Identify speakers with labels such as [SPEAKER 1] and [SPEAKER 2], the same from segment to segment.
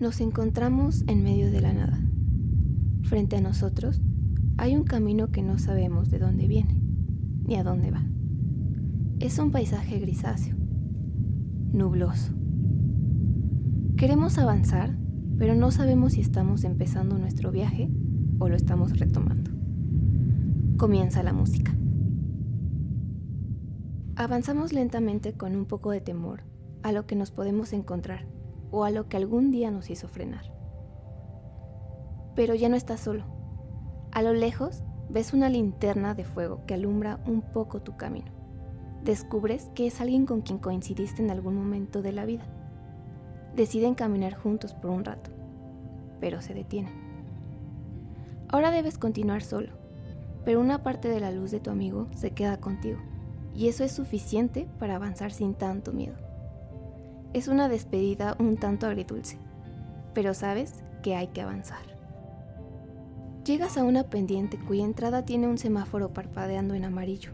[SPEAKER 1] Nos encontramos en medio de la nada. Frente a nosotros hay un camino que no sabemos de dónde viene ni a dónde va. Es un paisaje grisáceo, nubloso. Queremos avanzar, pero no sabemos si estamos empezando nuestro viaje o lo estamos retomando. Comienza la música. Avanzamos lentamente con un poco de temor a lo que nos podemos encontrar o a lo que algún día nos hizo frenar. Pero ya no estás solo. A lo lejos ves una linterna de fuego que alumbra un poco tu camino. Descubres que es alguien con quien coincidiste en algún momento de la vida. Deciden caminar juntos por un rato, pero se detienen. Ahora debes continuar solo, pero una parte de la luz de tu amigo se queda contigo, y eso es suficiente para avanzar sin tanto miedo. Es una despedida un tanto agridulce, pero sabes que hay que avanzar. Llegas a una pendiente cuya entrada tiene un semáforo parpadeando en amarillo.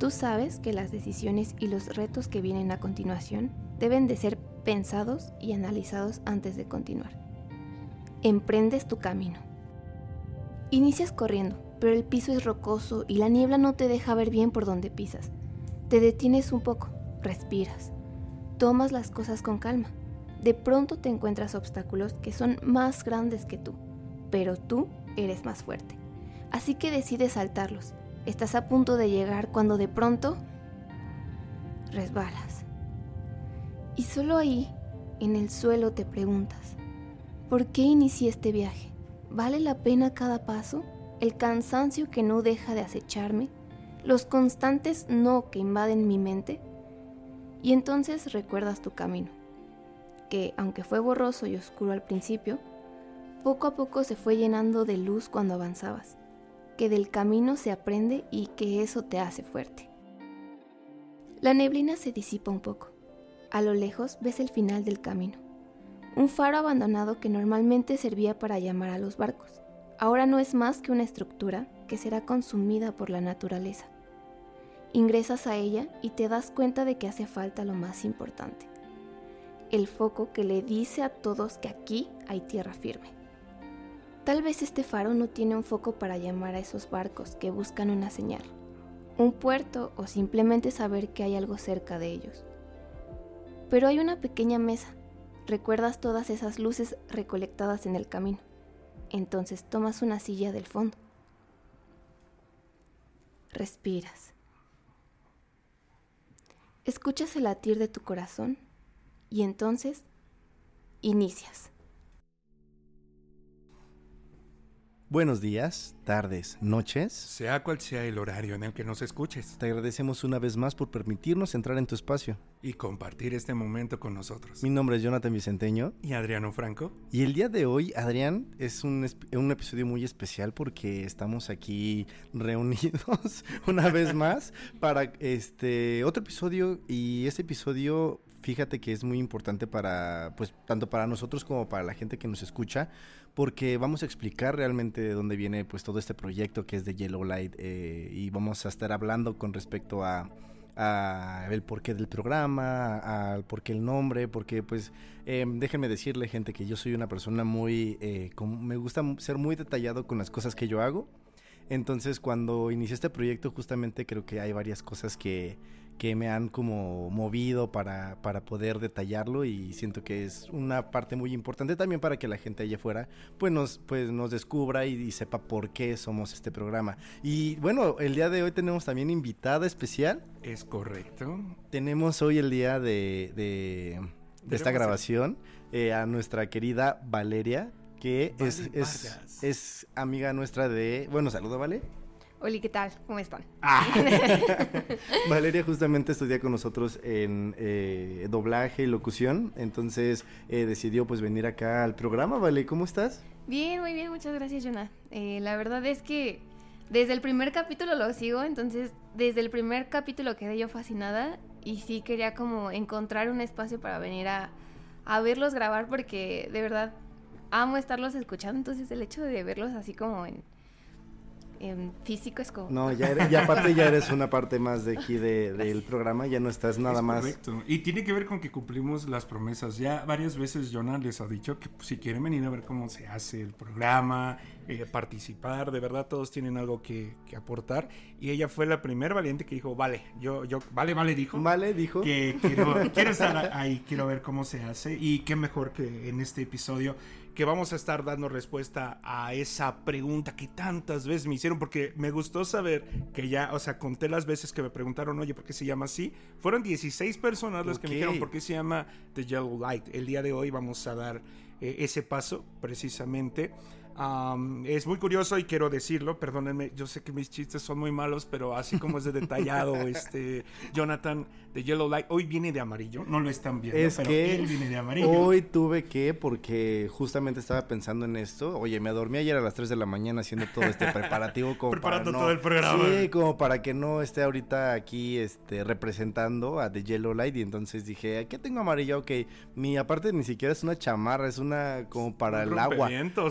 [SPEAKER 1] Tú sabes que las decisiones y los retos que vienen a continuación deben de ser pensados y analizados antes de continuar. Emprendes tu camino. Inicias corriendo, pero el piso es rocoso y la niebla no te deja ver bien por donde pisas. Te detienes un poco, respiras tomas las cosas con calma. De pronto te encuentras obstáculos que son más grandes que tú, pero tú eres más fuerte. Así que decides saltarlos. Estás a punto de llegar cuando de pronto resbalas. Y solo ahí, en el suelo, te preguntas, ¿por qué inicié este viaje? ¿Vale la pena cada paso? ¿El cansancio que no deja de acecharme? ¿Los constantes no que invaden mi mente? Y entonces recuerdas tu camino, que aunque fue borroso y oscuro al principio, poco a poco se fue llenando de luz cuando avanzabas, que del camino se aprende y que eso te hace fuerte. La neblina se disipa un poco. A lo lejos ves el final del camino. Un faro abandonado que normalmente servía para llamar a los barcos. Ahora no es más que una estructura que será consumida por la naturaleza. Ingresas a ella y te das cuenta de que hace falta lo más importante, el foco que le dice a todos que aquí hay tierra firme. Tal vez este faro no tiene un foco para llamar a esos barcos que buscan una señal, un puerto o simplemente saber que hay algo cerca de ellos. Pero hay una pequeña mesa. Recuerdas todas esas luces recolectadas en el camino. Entonces tomas una silla del fondo. Respiras. Escuchas el latir de tu corazón y entonces inicias.
[SPEAKER 2] Buenos días, tardes, noches.
[SPEAKER 3] Sea cual sea el horario en el que nos escuches.
[SPEAKER 2] Te agradecemos una vez más por permitirnos entrar en tu espacio.
[SPEAKER 3] Y compartir este momento con nosotros.
[SPEAKER 2] Mi nombre es Jonathan Vicenteño.
[SPEAKER 3] Y Adriano Franco.
[SPEAKER 2] Y el día de hoy, Adrián, es un, un episodio muy especial porque estamos aquí reunidos una vez más para este otro episodio. Y este episodio fíjate que es muy importante para, pues, tanto para nosotros como para la gente que nos escucha, porque vamos a explicar realmente de dónde viene, pues, todo este proyecto que es de Yellow Light eh, y vamos a estar hablando con respecto a, el porqué del programa, al porqué el nombre, porque pues em, déjenme decirle gente que yo soy una persona muy, eh, me gusta ser muy detallado con las cosas que yo hago. Entonces cuando inicié este proyecto justamente creo que hay varias cosas que, que me han como movido para, para, poder detallarlo y siento que es una parte muy importante también para que la gente allá afuera pues nos, pues nos descubra y, sepa por qué somos este programa. Y bueno, el día de hoy tenemos también invitada especial.
[SPEAKER 3] Es correcto.
[SPEAKER 2] Tenemos hoy el día de, de, esta grabación eh, a nuestra querida Valeria, que es, es, es, amiga nuestra de... Bueno, saludo, ¿vale?
[SPEAKER 4] Hola, ¿qué tal? ¿Cómo están?
[SPEAKER 2] Ah. Valeria justamente estudia con nosotros en eh, doblaje y locución, entonces eh, decidió pues venir acá al programa, ¿vale? ¿Cómo estás?
[SPEAKER 4] Bien, muy bien, muchas gracias, Jonah. Eh, la verdad es que desde el primer capítulo lo sigo, entonces desde el primer capítulo quedé yo fascinada y sí quería como encontrar un espacio para venir a, a verlos grabar porque de verdad amo estarlos escuchando, entonces el hecho de verlos así como en
[SPEAKER 1] físico es como...
[SPEAKER 2] No, ya, eres, ya aparte ya eres una parte más de aquí de, del programa, ya no estás nada
[SPEAKER 3] Es
[SPEAKER 2] más.
[SPEAKER 3] Correcto. Y tiene que ver con que cumplimos las promesas. Ya varias veces Jonah les ha dicho que pues, si quieren venir a ver cómo se hace el programa, eh, participar, de verdad todos tienen algo que, que aportar. Y ella fue la primera valiente que dijo, vale, yo, yo, vale, vale, dijo.
[SPEAKER 2] Vale, dijo.
[SPEAKER 3] Que quiero, quiero estar ahí, quiero ver cómo se hace. Y qué mejor que en este episodio que vamos a estar dando respuesta a esa pregunta que tantas veces me hicieron, porque me gustó saber que ya, o sea, conté las veces que me preguntaron, oye, ¿por qué se llama así? Fueron 16 personas las que me dijeron por qué se llama The Yellow Light. El día de hoy vamos a dar eh, ese paso, precisamente. Am, es muy curioso y quiero decirlo, perdónenme, yo sé que mis chistes son muy malos, pero así como es de detallado, este Jonathan de Yellow Light, hoy viene de amarillo, no lo están viendo,
[SPEAKER 2] Es
[SPEAKER 3] pero
[SPEAKER 2] que
[SPEAKER 3] él viene de amarillo.
[SPEAKER 2] Hoy tuve que, porque justamente estaba pensando en esto. Oye, me dormí ayer a las 3 de la mañana haciendo todo este preparativo como
[SPEAKER 3] Preparando
[SPEAKER 2] para no-
[SPEAKER 3] todo el programa.
[SPEAKER 2] Sí, como para que no esté ahorita aquí este representando a The Yellow Light y entonces dije, ¿qué tengo amarillo? Ok, mi aparte ni siquiera es una chamarra, es una como para el agua.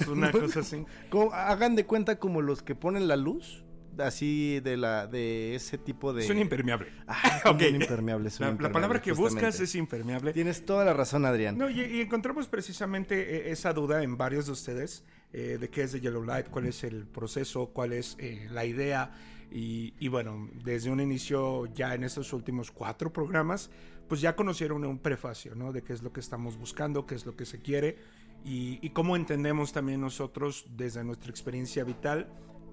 [SPEAKER 3] Una cosa así.
[SPEAKER 2] Como- hagan de cuenta como los que ponen la luz, así de la de ese tipo de
[SPEAKER 3] Es un impermeable.
[SPEAKER 2] Ah, un impermeable, es un
[SPEAKER 3] La, la
[SPEAKER 2] impermeable,
[SPEAKER 3] palabra que buscas es impermeable.
[SPEAKER 2] Tienes toda la razón, Adrián.
[SPEAKER 3] No, y, y encontramos precisamente eh, esa duda en varios de ustedes eh, de qué es de Yellow Light, cuál es el proceso, cuál es eh, la idea. Y, y bueno, desde un inicio ya en estos últimos cuatro programas, pues ya conocieron un prefacio, ¿no? De qué es lo que estamos buscando, qué es lo que se quiere y, y cómo entendemos también nosotros desde nuestra experiencia vital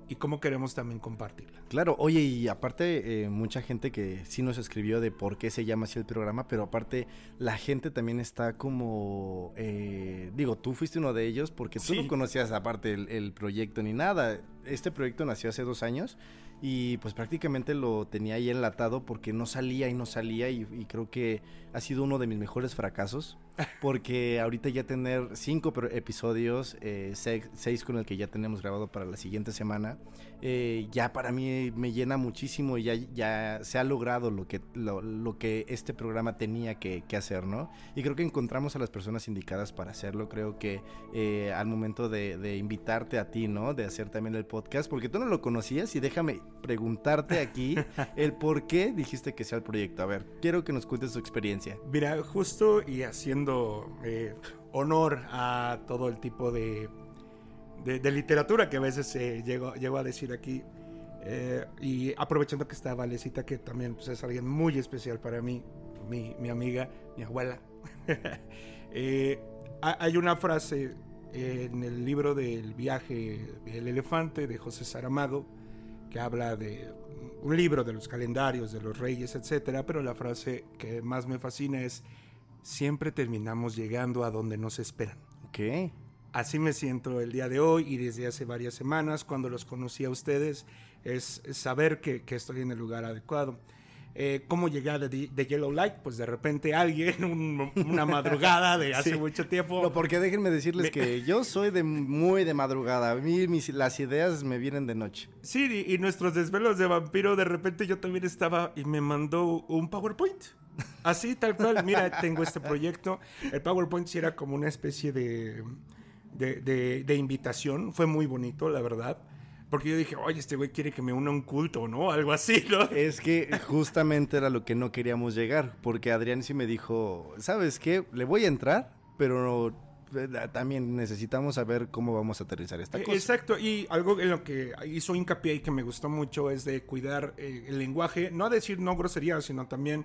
[SPEAKER 3] y cómo queremos también compartirla.
[SPEAKER 2] Claro, oye, y aparte, eh, mucha gente que sí nos escribió de por qué se llama así el programa, pero aparte, la gente también está como. eh, digo, tú fuiste uno de ellos porque tú
[SPEAKER 3] Sí.
[SPEAKER 2] no conocías aparte el, el proyecto ni nada. Este proyecto nació hace dos años y pues prácticamente lo tenía ahí enlatado porque no salía y no salía y, y creo que ha sido uno de mis mejores fracasos porque ahorita ya tener cinco episodios, eh, seis, seis con el que ya tenemos grabado para la siguiente semana, eh, ya para mí me llena muchísimo y ya, ya se ha logrado lo que, lo, lo que este programa tenía que, que hacer, ¿no? Y creo que encontramos a las personas indicadas para hacerlo, creo que eh, al momento de, de invitarte a ti, ¿no? De hacer también el podcast, porque tú no lo conocías y déjame preguntarte aquí el por qué dijiste que sea el proyecto. A ver, quiero que nos cuentes tu experiencia.
[SPEAKER 3] Mira, justo y haciendo eh, honor a todo el tipo de, de, literatura que a veces eh, llego, llego a decir aquí, eh, y aprovechando que está Valecita, que también pues, es alguien muy especial para mí, mi, mi amiga, mi abuela, eh, ha- hay una frase en el libro del viaje del elefante de José Saramago, que habla de un libro de los calendarios, de los reyes, etcétera, pero la frase que más me fascina es siempre terminamos llegando a donde nos esperan.
[SPEAKER 2] Ok.
[SPEAKER 3] Así me siento el día de hoy y desde hace varias semanas cuando los conocí a ustedes es saber que, que estoy en el lugar adecuado. Eh, ¿Cómo llegué a The, The Yellow Light? Pues de repente alguien, un- una madrugada de hace
[SPEAKER 2] Sí.
[SPEAKER 3] mucho tiempo.
[SPEAKER 2] No, porque déjenme decirles
[SPEAKER 3] Me-
[SPEAKER 2] que yo soy de muy de madrugada. A mí mis- las ideas me vienen de noche.
[SPEAKER 3] Sí, y, y nuestros desvelos de vampiro, de repente yo también estaba y me mandó un PowerPoint. Así, tal cual. Mira, tengo este proyecto. El PowerPoint sí era como una especie de, de, de- de invitación. Fue muy bonito, la verdad. Porque yo dije, oye, este güey quiere que me una a un culto, ¿no? Algo así, ¿no?
[SPEAKER 2] Es que justamente era lo que no queríamos llegar, porque Adrián sí me dijo, ¿sabes qué? Le voy a entrar, pero eh, también necesitamos saber cómo vamos a aterrizar esta
[SPEAKER 3] Eh,
[SPEAKER 2] cosa.
[SPEAKER 3] Exacto, y algo en lo que hizo hincapié y que me gustó mucho es de cuidar eh, el lenguaje, no a decir no groserías, sino también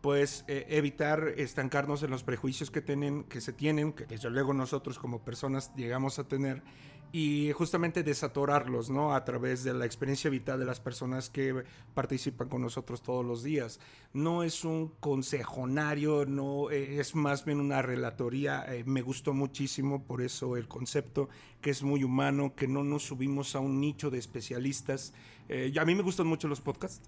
[SPEAKER 3] pues eh, evitar estancarnos en los prejuicios que tienen, que se tienen, que desde luego nosotros como personas llegamos a tener y justamente desatorarlos, ¿no? A través de la experiencia vital de las personas que participan con nosotros todos los días. No es un consejonario, no eh, es más bien una relatoría. eh, me gustó muchísimo por eso el concepto, que es muy humano, que no nos subimos a un nicho de especialistas. A mí me gustan mucho los podcasts.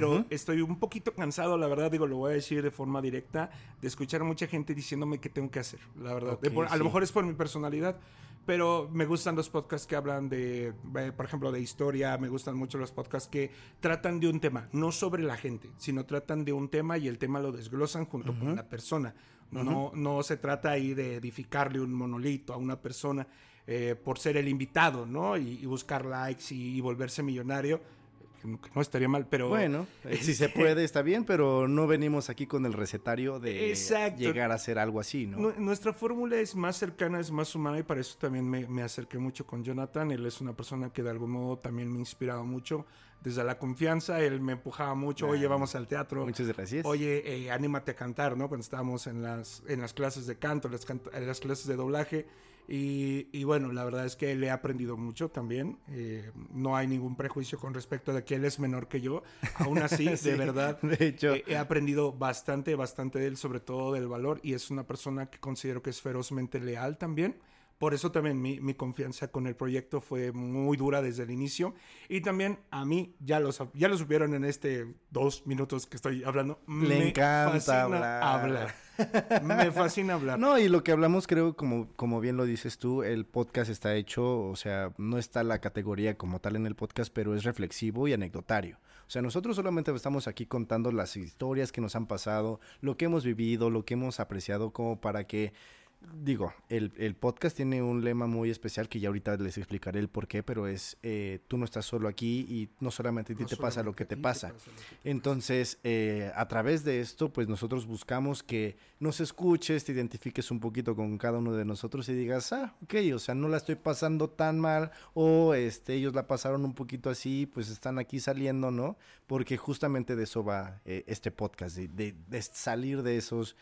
[SPEAKER 3] Pero
[SPEAKER 2] Ujú.
[SPEAKER 3] estoy un poquito cansado, la verdad, digo, lo voy a decir de forma directa, de escuchar a mucha gente diciéndome qué tengo que hacer, la verdad. De
[SPEAKER 2] Ok,
[SPEAKER 3] por- a
[SPEAKER 2] sí.
[SPEAKER 3] lo mejor es por mi personalidad, pero me gustan los podcasts que hablan de, eh, por ejemplo, de historia, me gustan mucho los podcasts que tratan de un tema, no sobre la gente, sino tratan de un tema y el tema lo desglosan junto con la persona. No, no se trata ahí de edificarle un monolito a una persona. eh, por ser el invitado, ¿no? Y, y buscar likes y, y volverse millonario que no estaría mal, pero...
[SPEAKER 2] Bueno, eh, si se puede está bien, pero no venimos aquí con el recetario de
[SPEAKER 3] Exacto.
[SPEAKER 2] llegar a hacer algo así, ¿no?
[SPEAKER 3] Nuestra fórmula es más cercana, es más humana y para eso también me, me, acerqué mucho con Jonathan. Él es una persona que de algún modo también me inspiraba mucho. Desde la confianza, él me empujaba mucho, oye, vamos al teatro.
[SPEAKER 2] Muchas gracias.
[SPEAKER 3] Oye, eh, anímate a cantar, ¿no? Cuando estábamos en las, en las clases de canto, las, en las clases de doblaje. Y, y, bueno, la verdad es que le he aprendido mucho también. Eh, no hay ningún prejuicio con respecto de que él es menor que yo. Aún así, sí, de verdad,
[SPEAKER 2] de hecho.
[SPEAKER 3] Eh, he aprendido bastante, bastante de él, sobre todo del valor. Y es una persona que considero que es ferozmente leal también. Por eso también mi, mi, confianza con el proyecto fue muy dura desde el inicio. Y también a mí, ya lo, ya lo supieron en este dos minutos que estoy hablando.
[SPEAKER 2] Le
[SPEAKER 3] me
[SPEAKER 2] encanta hablar.
[SPEAKER 3] hablar. me fascina hablar.
[SPEAKER 2] No, y lo que hablamos, creo, como, como bien lo dices tú, el podcast está hecho, o sea, no está la categoría como tal en el podcast, pero es reflexivo y anecdotario. O sea, nosotros solamente estamos aquí contando las historias que nos han pasado, lo que hemos vivido, lo que hemos apreciado, como para que digo, el, el, podcast tiene un lema muy especial que ya ahorita les explicaré el por qué, pero es eh, tú no estás solo aquí y no solamente a ti no te pasa lo que te pasa. te pasa. Lo que te Entonces, eh, a través de esto, pues nosotros buscamos que nos escuches, te identifiques un poquito con cada uno de nosotros y digas, ah, ok, o sea, no la estoy pasando tan mal o este, ellos la pasaron un poquito así, pues están aquí saliendo, ¿no? Porque justamente de eso va eh, este podcast, de, de, de, salir de esos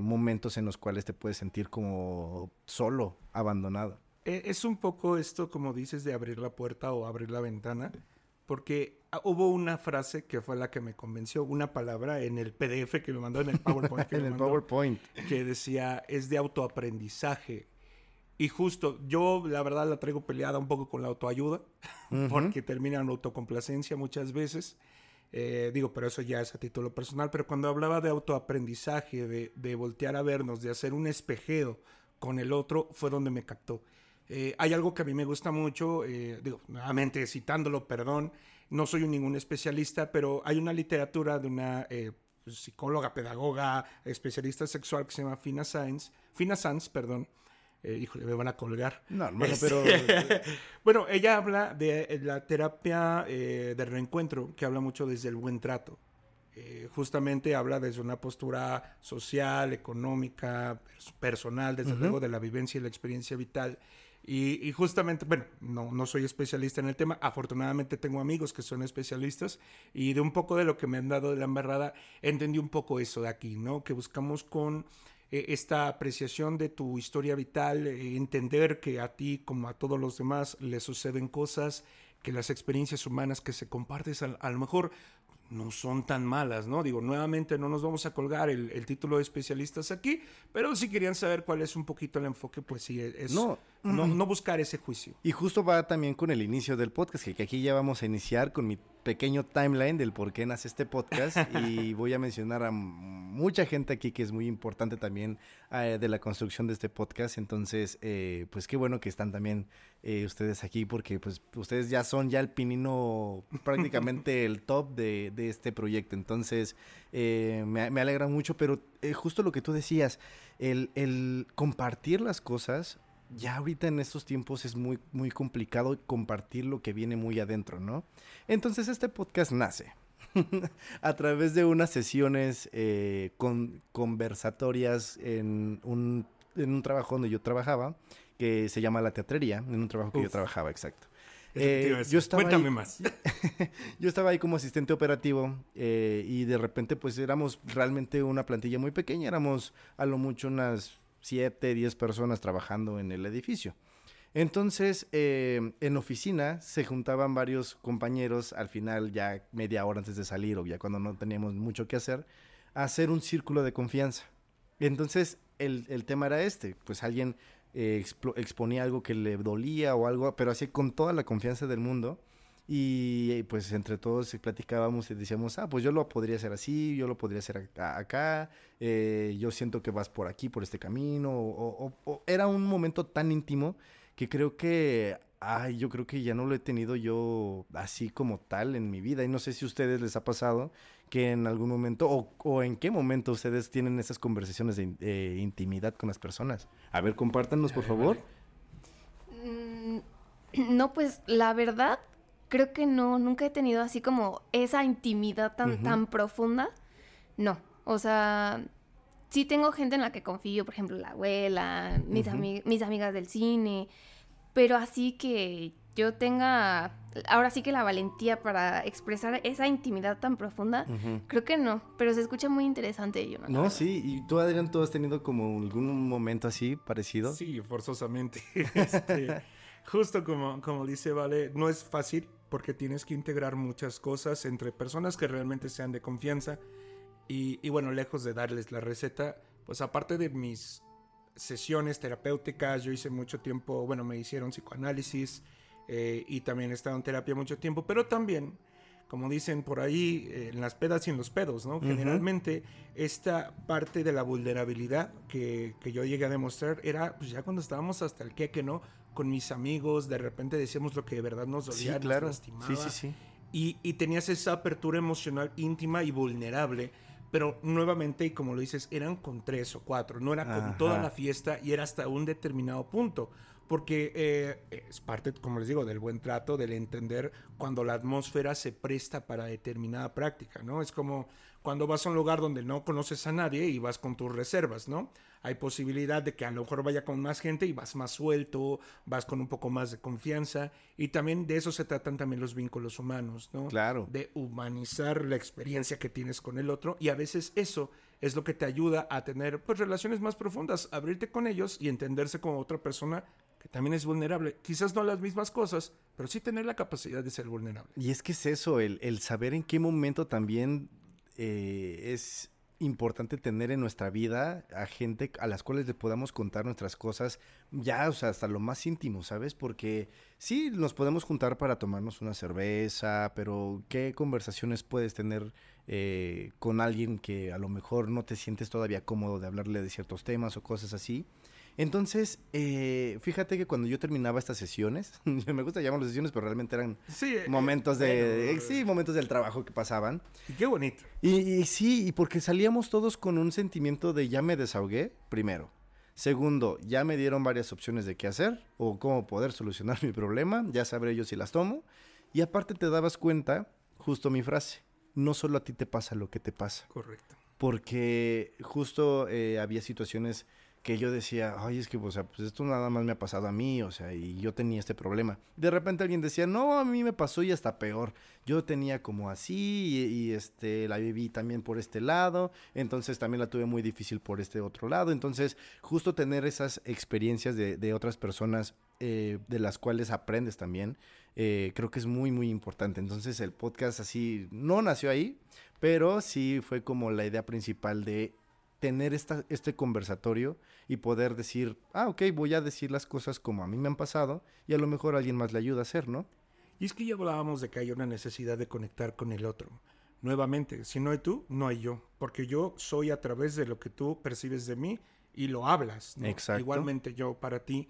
[SPEAKER 2] momentos en los cuales te puedes sentir como solo, abandonado.
[SPEAKER 3] Es un poco esto, como dices, de abrir la puerta o abrir la ventana, porque hubo una frase que fue la que me convenció, una palabra en el PDF que me mandó en el PowerPoint.
[SPEAKER 2] en el mandó, PowerPoint.
[SPEAKER 3] Que decía, es de autoaprendizaje. Y justo, yo la verdad la traigo peleada un poco con la autoayuda, uh -huh. porque termina en autocomplacencia muchas veces. Eh, digo, pero eso ya es a título personal, pero cuando hablaba de autoaprendizaje, de, voltear a vernos, de hacer un espejeo con el otro, fue donde me captó. Eh, hay algo que a mí me gusta mucho, eh, digo, nuevamente citándolo, perdón, no soy ningún especialista, pero hay una literatura de una eh, psicóloga, pedagoga, especialista sexual que se llama Fina Sanz, Fina Sanz, perdón, eh, híjole, me van a colgar.
[SPEAKER 2] No, bueno,
[SPEAKER 3] este,
[SPEAKER 2] pero...
[SPEAKER 3] bueno, ella habla de la terapia eh, de reencuentro, que habla mucho desde el buen trato. Eh, justamente habla desde una postura social, económica, pers personal, desde uh -huh. luego de la vivencia y la experiencia vital. Y, y, justamente, bueno, no, no soy especialista en el tema, afortunadamente tengo amigos que son especialistas y de un poco de lo que me han dado de la embarrada, entendí un poco eso de aquí, ¿no? Que buscamos con eh, esta apreciación de tu historia vital, eh, entender que a ti como a todos los demás le suceden cosas, que las experiencias humanas que se compartes a, lo mejor no son tan malas, ¿no? Digo, nuevamente no nos vamos a colgar el, título de especialistas aquí, pero si querían saber cuál es un poquito el enfoque, pues sí, es
[SPEAKER 2] no,
[SPEAKER 3] no, no buscar ese juicio.
[SPEAKER 2] Y justo va también con el inicio del podcast, que, aquí ya vamos a iniciar con mi pequeño timeline del por qué nace este podcast y voy a mencionar a mucha gente aquí que es muy importante también eh, de la construcción de este podcast. Entonces, eh, pues qué bueno que están también eh, ustedes aquí porque pues ustedes ya son ya el pinino, prácticamente el top de, de, este proyecto. Entonces, me, me, alegra mucho, pero justo lo que tú decías, el, el compartir las cosas ya ahorita en estos tiempos es muy, muy complicado compartir lo que viene muy adentro, ¿no? Entonces este podcast nace a través de unas sesiones eh, con, conversatorias en un, en un trabajo donde yo trabajaba, que se llama La Teatrería, en un trabajo que Uf. yo trabajaba, exacto.
[SPEAKER 3] Eh, yo estaba Cuéntame
[SPEAKER 2] ahí,
[SPEAKER 3] más.
[SPEAKER 2] yo estaba ahí como asistente operativo eh, y de repente pues éramos realmente una plantilla muy pequeña, éramos a lo mucho unas 7, 10 personas trabajando en el edificio. Entonces, eh, en oficina se juntaban varios compañeros al final, ya media hora antes de salir o ya cuando no teníamos mucho que hacer, a hacer un círculo de confianza. Entonces, el, el tema era este, pues alguien eh, exponía algo que le dolía o algo, pero así con toda la confianza del mundo. Y pues entre todos platicábamos y decíamos, ah, pues yo lo podría hacer así, yo lo podría hacer acá, eh, yo siento que vas por aquí, por este camino. O, o, o, era un momento tan íntimo que creo que, ay, yo creo que ya no lo he tenido yo así como tal en mi vida. Y no sé si a ustedes les ha pasado que en algún momento, o, o en qué momento ustedes tienen esas conversaciones de eh, intimidad con las personas. A ver, compártanos, por favor.
[SPEAKER 1] No, pues la verdad, creo que no, nunca he tenido así como esa intimidad tan, tan profunda. No, o sea, sí tengo gente en la que confío, por ejemplo, la abuela, mis, mis amigas del cine, pero así que yo tenga ahora sí que la valentía para expresar esa intimidad tan profunda, creo que no, pero se escucha muy interesante, yo
[SPEAKER 2] No, sí, y tú Adrián, ¿tú has tenido como algún momento así parecido?
[SPEAKER 3] Sí, forzosamente. este, justo como, como dice Vale, no es fácil porque tienes que integrar muchas cosas entre personas que realmente sean de confianza y, y bueno, lejos de darles la receta, pues aparte de mis sesiones terapéuticas, yo hice mucho tiempo, bueno, me hicieron psicoanálisis, eh, y también he estado en terapia mucho tiempo, pero también, como dicen por ahí, eh, en las pedas y en los pedos, ¿no? Generalmente esta parte de la vulnerabilidad que, que, yo llegué a demostrar era pues ya cuando estábamos hasta el queque, ¿no? Con mis amigos, de repente decíamos lo que de verdad nos dolía,
[SPEAKER 2] sí, claro.
[SPEAKER 3] nos lastimaba.
[SPEAKER 2] Sí, sí, sí.
[SPEAKER 3] Y, y tenías esa apertura emocional íntima y vulnerable pero nuevamente, y como lo dices, eran con tres o cuatro, no era con toda la fiesta y era hasta un determinado punto porque eh, es parte, como les digo, del buen trato, del entender cuando la atmósfera se presta para determinada práctica, ¿no? Es como cuando vas a un lugar donde no conoces a nadie y vas con tus reservas, ¿no? Hay posibilidad de que a lo mejor vaya con más gente y vas más suelto, vas con un poco más de confianza y también de eso se tratan también los vínculos humanos, ¿no?
[SPEAKER 2] Claro.
[SPEAKER 3] De humanizar la experiencia que tienes con el otro y a veces eso es lo que te ayuda a tener pues relaciones más profundas, abrirte con ellos y entenderse como otra persona también es vulnerable. Quizás no las mismas cosas, pero sí tener la capacidad de ser vulnerable.
[SPEAKER 2] Y es que es eso, el, saber en qué momento también eh, es importante tener en nuestra vida a gente a las cuales le podamos contar nuestras cosas, ya, o sea, hasta lo más íntimo, ¿sabes? Porque sí, nos podemos juntar para tomarnos una cerveza, pero ¿qué conversaciones puedes tener eh, con alguien que a lo mejor no te sientes todavía cómodo de hablarle de ciertos temas o cosas así? Entonces, eh, fíjate que cuando yo terminaba estas sesiones, me gusta llamarlo sesiones, pero realmente eran
[SPEAKER 3] eh,
[SPEAKER 2] momentos de, sí, momentos del trabajo que pasaban.
[SPEAKER 3] Y qué bonito.
[SPEAKER 2] Y, sí, y porque salíamos todos con un sentimiento de ya me desahogué, primero. Segundo, ya me dieron varias opciones de qué hacer o cómo poder solucionar mi problema, ya sabré yo si las tomo. Y aparte te dabas cuenta, justo mi frase, no solo a ti te pasa lo que te pasa.
[SPEAKER 3] Correcto.
[SPEAKER 2] Porque justo eh, había situaciones que yo decía, ay, es que, o sea, pues esto nada más me ha pasado a mí, o sea, y yo tenía este problema. De repente alguien decía, no, a mí me pasó y hasta peor. Yo tenía como así y, este, la viví también por este lado, entonces también la tuve muy difícil por este otro lado. Entonces, justo tener esas experiencias de, otras personas eh, de las cuales aprendes también, eh, creo que es muy, muy importante. Entonces, el podcast así no nació ahí, pero sí fue como la idea principal de tener esta, este conversatorio y poder decir, ah, ok, voy a decir las cosas como a mí me han pasado y a lo mejor alguien más le ayuda a hacer, ¿no?
[SPEAKER 3] Y es que ya hablábamos de que hay una necesidad de conectar con el otro. Nuevamente, si no hay tú, no hay yo, porque yo soy a través de lo que tú percibes de mí y lo hablas.
[SPEAKER 2] Exacto.
[SPEAKER 3] Igualmente yo para ti.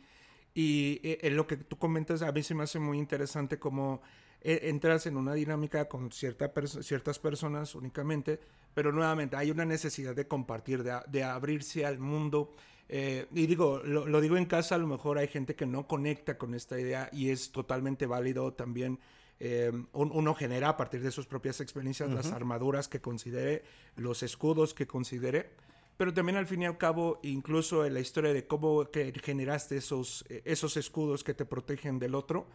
[SPEAKER 3] Y eh, en lo que tú comentas a mí se me hace muy interesante como eh, entras en una dinámica con cierta ciertas personas únicamente, pero nuevamente hay una necesidad de compartir, de, abrirse al mundo. Eh, y digo, lo, digo en casa, a lo mejor hay gente que no conecta con esta idea y es totalmente válido también. Eh, uno genera a partir de sus propias experiencias las armaduras que considere, los escudos que considere, pero también al fin y al cabo, incluso en la historia de cómo que generaste esos, esos escudos que te protegen del otro,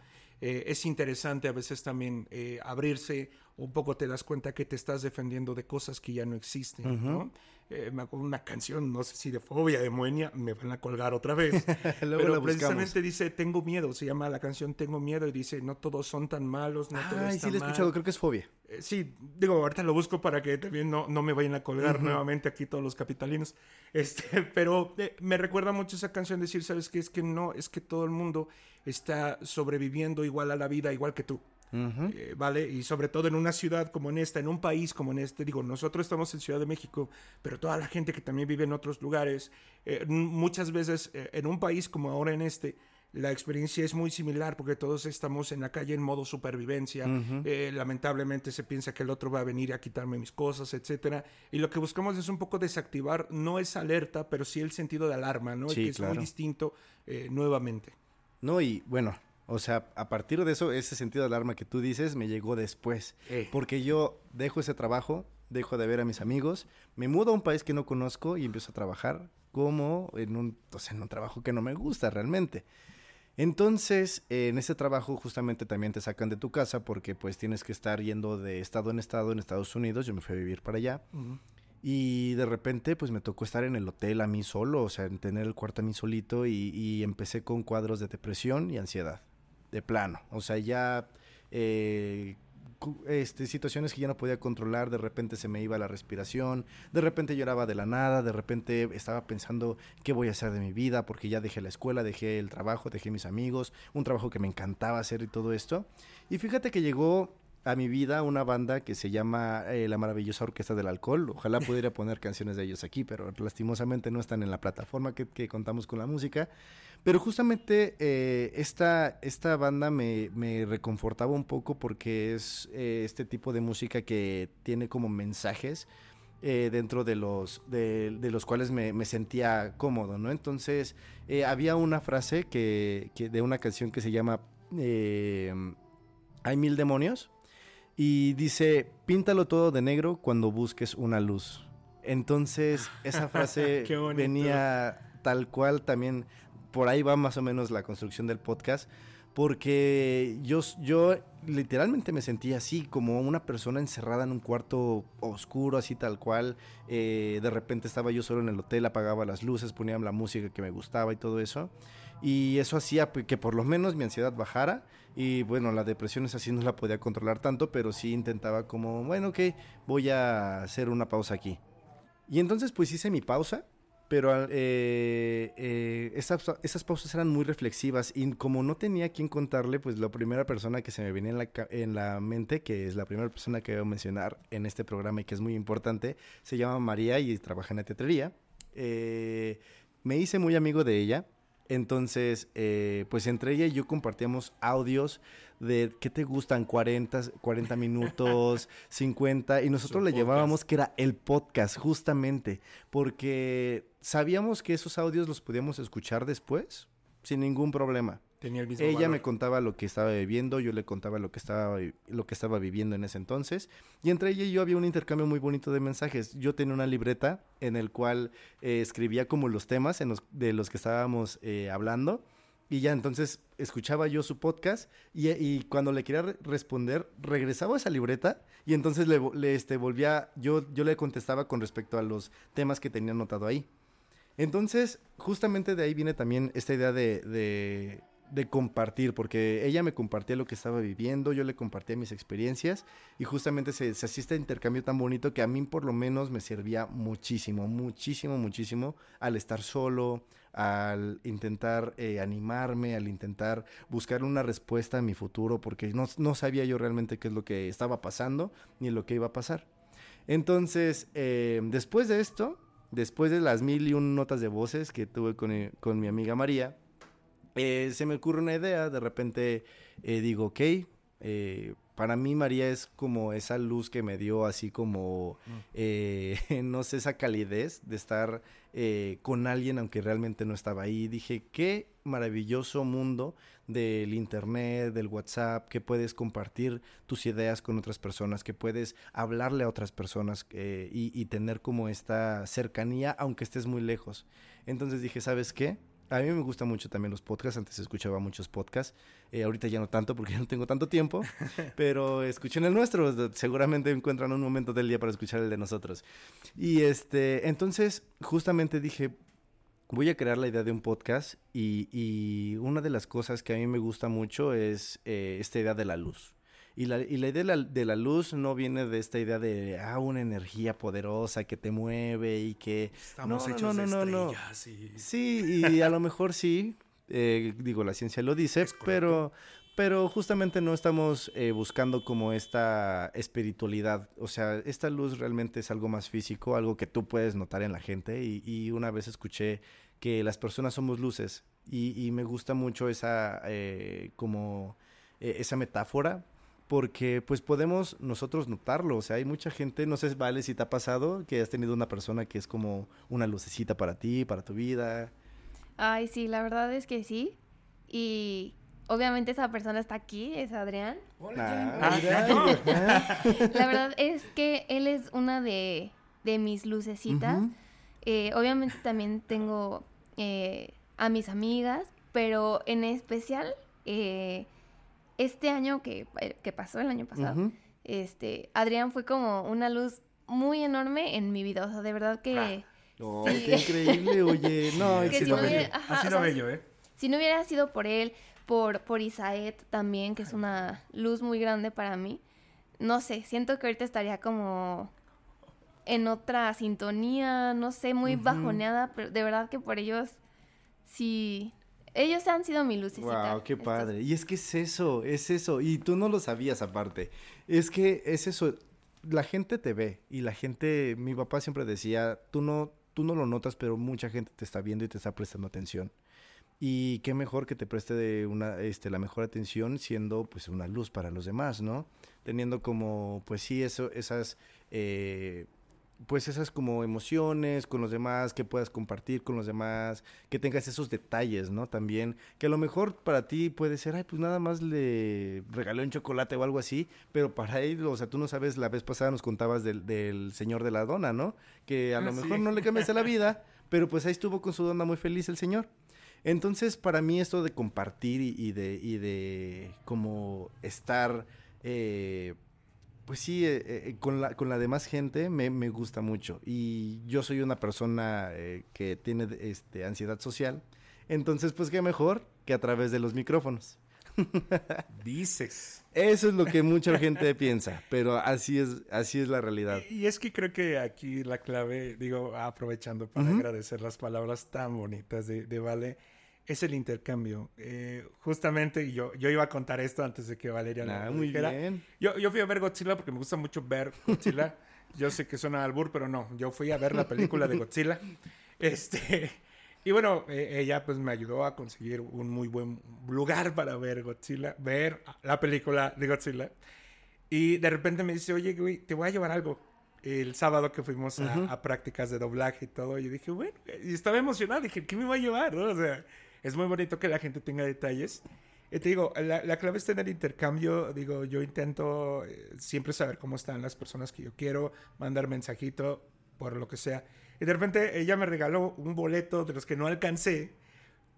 [SPEAKER 3] eh, es interesante a veces también eh, abrirse, un poco te das cuenta que te estás defendiendo de cosas que ya no existen, ¿no? Eh, me acuerdo una canción, no sé si de fobia, de Moenia, me van a colgar otra vez. pero precisamente dice, tengo miedo, se llama la canción Tengo miedo y dice, no todos son tan malos, no todo
[SPEAKER 2] Ay, sí, lo he escuchado, creo que es fobia.
[SPEAKER 3] Eh, sí, digo, ahorita lo busco para que también no, no me vayan a colgar nuevamente aquí todos los capitalinos. Este, pero eh, me recuerda mucho esa canción decir, ¿sabes qué? Es que no, es que todo el mundo está sobreviviendo igual a la vida, igual que tú. Eh, ¿Vale? Y sobre todo en una ciudad como en esta, en un país como en este, digo, nosotros estamos en Ciudad de México, pero toda la gente que también vive en otros lugares, eh, muchas veces eh, en un país como ahora en este, la experiencia es muy similar porque todos estamos en la calle en modo supervivencia. lamentablemente se piensa que el otro va a venir a quitarme mis cosas, etcétera. Y lo que buscamos es un poco desactivar, no es alerta, pero sí el sentido de alarma, ¿no? que es muy distinto nuevamente.
[SPEAKER 2] No, y bueno, O sea, a partir de eso, ese sentido de alarma que tú dices me llegó después.
[SPEAKER 3] Eh.
[SPEAKER 2] Porque yo dejo ese trabajo, dejo de ver a mis amigos, me mudo a un país que no conozco y empiezo a trabajar como en un, o sea, en un trabajo que no me gusta realmente. Entonces, eh, en ese trabajo justamente también te sacan de tu casa porque pues tienes que estar yendo de estado en estado en Estados Unidos. Yo me fui a vivir para allá. Y de repente, pues me tocó estar en el hotel a mí solo, o sea, en tener el cuarto a mí solito y, y empecé con cuadros de depresión y ansiedad, de plano. O sea, ya eh, este, situaciones que ya no podía controlar, de repente se me iba la respiración, de repente lloraba de la nada, de repente estaba pensando qué voy a hacer de mi vida, porque ya dejé la escuela, dejé el trabajo, dejé mis amigos, un trabajo que me encantaba hacer y todo esto. Y fíjate que llegó a mi vida una banda que se llama eh, La Maravillosa Orquesta del Alcohol. Ojalá pudiera poner canciones de ellos aquí, pero lastimosamente no están en la plataforma que, que contamos con la música. Pero justamente eh, esta, esta banda me, me reconfortaba un poco porque es eh, este tipo de música que tiene como mensajes eh, dentro de los, de, de los cuales me, me sentía cómodo, ¿no? Entonces, había una frase que, que de una canción que se llama eh, Hay mil demonios y dice, píntalo todo de negro cuando busques una luz. Entonces, esa frase venía tal cual también, por ahí va más o menos la construcción del podcast, porque yo, yo literalmente me sentía así, como una persona encerrada en un cuarto oscuro, así tal cual. Eh, de repente estaba yo solo en el hotel, apagaba las luces, ponía la música que me gustaba y todo eso. Y eso hacía que por lo menos mi ansiedad bajara. Y bueno, la depresión es así, no la podía controlar tanto, pero sí intentaba como, bueno, ok, voy a hacer una pausa aquí. Y entonces pues hice mi pausa, pero eh, eh, esas, esas pausas eran muy reflexivas y como no tenía quien contarle, pues la primera persona que se me venía en la, en la mente, que es la primera persona que voy a mencionar en este programa y que es muy importante, se llama María y trabaja en la teatrería. Eh, me hice muy amigo de ella. Entonces, eh, pues entre ella y yo compartíamos audios de qué te gustan, 40, 40 minutos, 50, y nosotros
[SPEAKER 3] Su
[SPEAKER 2] le llevábamos que era el podcast, justamente, porque sabíamos que esos audios los podíamos escuchar después, sin ningún problema.
[SPEAKER 3] Tenía el mismo
[SPEAKER 2] Ella
[SPEAKER 3] valor.
[SPEAKER 2] me contaba lo que estaba viviendo, yo le contaba lo que estaba lo que estaba viviendo en ese entonces, y entre ella y yo había un intercambio muy bonito de mensajes. Yo tenía una libreta en el cual eh, escribía como los temas en los, de los que estábamos eh, hablando, y ya entonces escuchaba yo su podcast y, y cuando le quería re- responder regresaba a esa libreta y entonces le, este, volvía, yo, yo le contestaba con respecto a los temas que tenía anotado ahí. Entonces, justamente de ahí viene también esta idea de, de, de compartir, porque ella me compartía lo que estaba viviendo, yo le compartía mis experiencias y justamente se, se hacía este intercambio tan bonito que a mí por lo menos me servía muchísimo, muchísimo, muchísimo al estar solo, al intentar eh, animarme, al intentar buscar una respuesta a mi futuro, porque no, no sabía yo realmente qué es lo que estaba pasando ni lo que iba a pasar. Entonces, eh, después de esto, después de las mil y un notas de voces que tuve con, eh, con mi amiga María, eh, se me ocurre una idea, de repente eh, digo, ok, eh, para mí María es como esa luz que me dio así como, eh, no sé, esa calidez de estar con alguien aunque realmente no estaba ahí. Dije, qué maravilloso mundo del internet, del WhatsApp, que puedes compartir tus ideas con otras personas, que puedes hablarle a otras personas y, y tener como esta cercanía aunque estés muy lejos. Entonces dije, ¿sabes qué? A mí me gustan mucho también los podcasts, antes escuchaba muchos podcasts, eh, ahorita ya no tanto porque ya no tengo tanto tiempo, pero escuchen el nuestro, seguramente encuentran un momento del día para escuchar el de nosotros. Y este, entonces justamente dije, voy a crear la idea de un podcast y, y una de las cosas que a mí me gusta mucho es eh, esta idea de la luz. Y la, y la idea de la, de la luz no viene de esta idea de, ah, una energía poderosa que te mueve y que...
[SPEAKER 3] Estamos
[SPEAKER 2] No,
[SPEAKER 3] hechos
[SPEAKER 2] no,
[SPEAKER 3] de
[SPEAKER 2] no,
[SPEAKER 3] y-
[SPEAKER 2] Sí, y a lo mejor sí, eh, digo, la ciencia lo dice, pero, pero justamente no estamos eh, buscando como esta espiritualidad. O sea, esta luz realmente es algo más físico, algo que tú puedes notar en la gente. Y, y una vez escuché que las personas somos luces y, y me gusta mucho esa, eh, como, esa metáfora. Porque pues podemos nosotros notarlo, o sea, hay mucha gente, no sé, Vale, si te ha pasado que has tenido una persona que es como una lucecita para ti, para tu vida.
[SPEAKER 1] Ay, sí, la verdad es que sí. Y obviamente esa persona está aquí, es Adrián.
[SPEAKER 2] Ah,
[SPEAKER 3] Ah,
[SPEAKER 2] ajá.
[SPEAKER 1] La verdad es que él es una de, de mis lucecitas. Eh, obviamente también tengo eh, a mis amigas, pero en especial eh, este año que, eh, que pasó, el año pasado, este, Adrián fue como una luz muy enorme en mi vida. O sea, de verdad que...
[SPEAKER 3] Ah.
[SPEAKER 2] Oh,
[SPEAKER 1] Sí.
[SPEAKER 2] qué increíble, oye. No,
[SPEAKER 1] Que
[SPEAKER 3] Así
[SPEAKER 1] si no
[SPEAKER 2] excelente.
[SPEAKER 1] hubiera-
[SPEAKER 3] bello.
[SPEAKER 1] ajá,
[SPEAKER 3] Así
[SPEAKER 1] o
[SPEAKER 3] lo
[SPEAKER 1] sea,
[SPEAKER 3] bello, ¿eh?
[SPEAKER 1] Si no hubiera sido por él, por, por Isaet también, que es una luz muy grande para mí, no sé, siento que ahorita estaría como en otra sintonía, no sé, muy bajoneada, pero de verdad que por ellos sí, ellos han sido mi lucecita.
[SPEAKER 2] Wow, qué
[SPEAKER 1] estos-
[SPEAKER 2] padre. Y es que es eso, es eso. Y tú no lo sabías aparte. Es que es eso. La gente te ve y la gente, mi papá siempre decía, tú no, tú no lo notas, pero mucha gente te está viendo y te está prestando atención. Y qué mejor que te preste de una, este, la mejor atención siendo pues una luz para los demás, ¿no? Teniendo como, pues sí, eso, esas, eh, pues esas como emociones con los demás, que puedas compartir con los demás, que tengas esos detalles, ¿no? También, que a lo mejor para ti puede ser, ay, pues nada más le regalé un chocolate o algo así, pero para él, o sea, tú no sabes, la vez pasada nos contabas del, del señor de la dona, ¿no? Que a lo
[SPEAKER 3] Ah,
[SPEAKER 2] mejor
[SPEAKER 3] sí.
[SPEAKER 2] no le cambiaste la vida, pero pues ahí estuvo con su dona muy feliz el señor. Entonces, para mí esto de compartir y, y de, y de como estar, eh, pues sí, eh, eh, con, la, con la demás gente me, me gusta mucho. Y yo soy una persona eh, que tiene este, ansiedad social. Entonces, pues qué mejor que a través de los micrófonos.
[SPEAKER 3] Dices.
[SPEAKER 2] Eso es lo que mucha gente piensa, pero así es, así es la realidad.
[SPEAKER 3] Y, y es que creo que aquí la clave, digo, aprovechando para agradecer las palabras tan bonitas de, de Vale, es el intercambio. Eh, justamente yo, yo iba a contar esto antes de que Valeria lo
[SPEAKER 2] Ah, muy bien.
[SPEAKER 3] Yo, yo fui a ver Godzilla porque me gusta mucho ver Godzilla. yo sé que suena albur, pero no. Yo fui a ver la película de Godzilla. Este. Y bueno, eh, ella pues me ayudó a conseguir un muy buen lugar para ver Godzilla, ver la película de Godzilla. Y de repente me dice, oye, güey, te voy a llevar algo. El sábado que fuimos a, prácticas de doblaje y todo, y dije, bueno, y estaba emocionado, dije, ¿qué me va a llevar? no? O sea, es muy bonito que la gente tenga detalles. Y te digo, la, la clave está en el intercambio. Digo, yo intento eh, siempre saber cómo están las personas que yo quiero, mandar mensajito, por lo que sea. Y de repente ella me regaló un boleto de los que no alcancé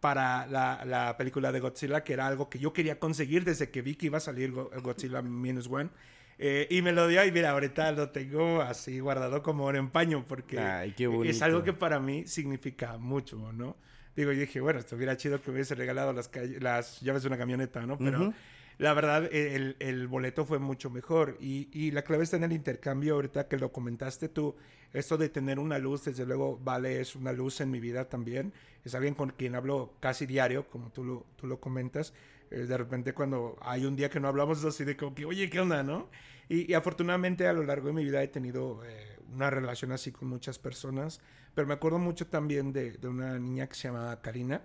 [SPEAKER 3] para la, la película de Godzilla, que era algo que yo quería conseguir desde que vi que iba a salir Go- Godzilla Minus One. Eh, y me lo dio y mira, ahorita lo tengo así guardado como en paño porque
[SPEAKER 2] Ay,
[SPEAKER 3] es algo que para mí significa mucho, ¿no? Digo, yo dije, bueno, estuviera chido que hubiese regalado las, las llaves de una camioneta, ¿no? Pero
[SPEAKER 2] Ujú.
[SPEAKER 3] la verdad, el, el boleto fue mucho mejor. Y, y la clave está en el intercambio, ahorita que lo comentaste tú, esto de tener una luz, desde luego, Vale es una luz en mi vida también. Es alguien con quien hablo casi diario, como tú lo, tú lo comentas. Eh, de repente cuando hay un día que no hablamos, es así de como que, oye, ¿qué onda, no? Y, y afortunadamente a lo largo de mi vida he tenido eh, una relación así con muchas personas, pero me acuerdo mucho también de, de una niña que se llamaba Karina.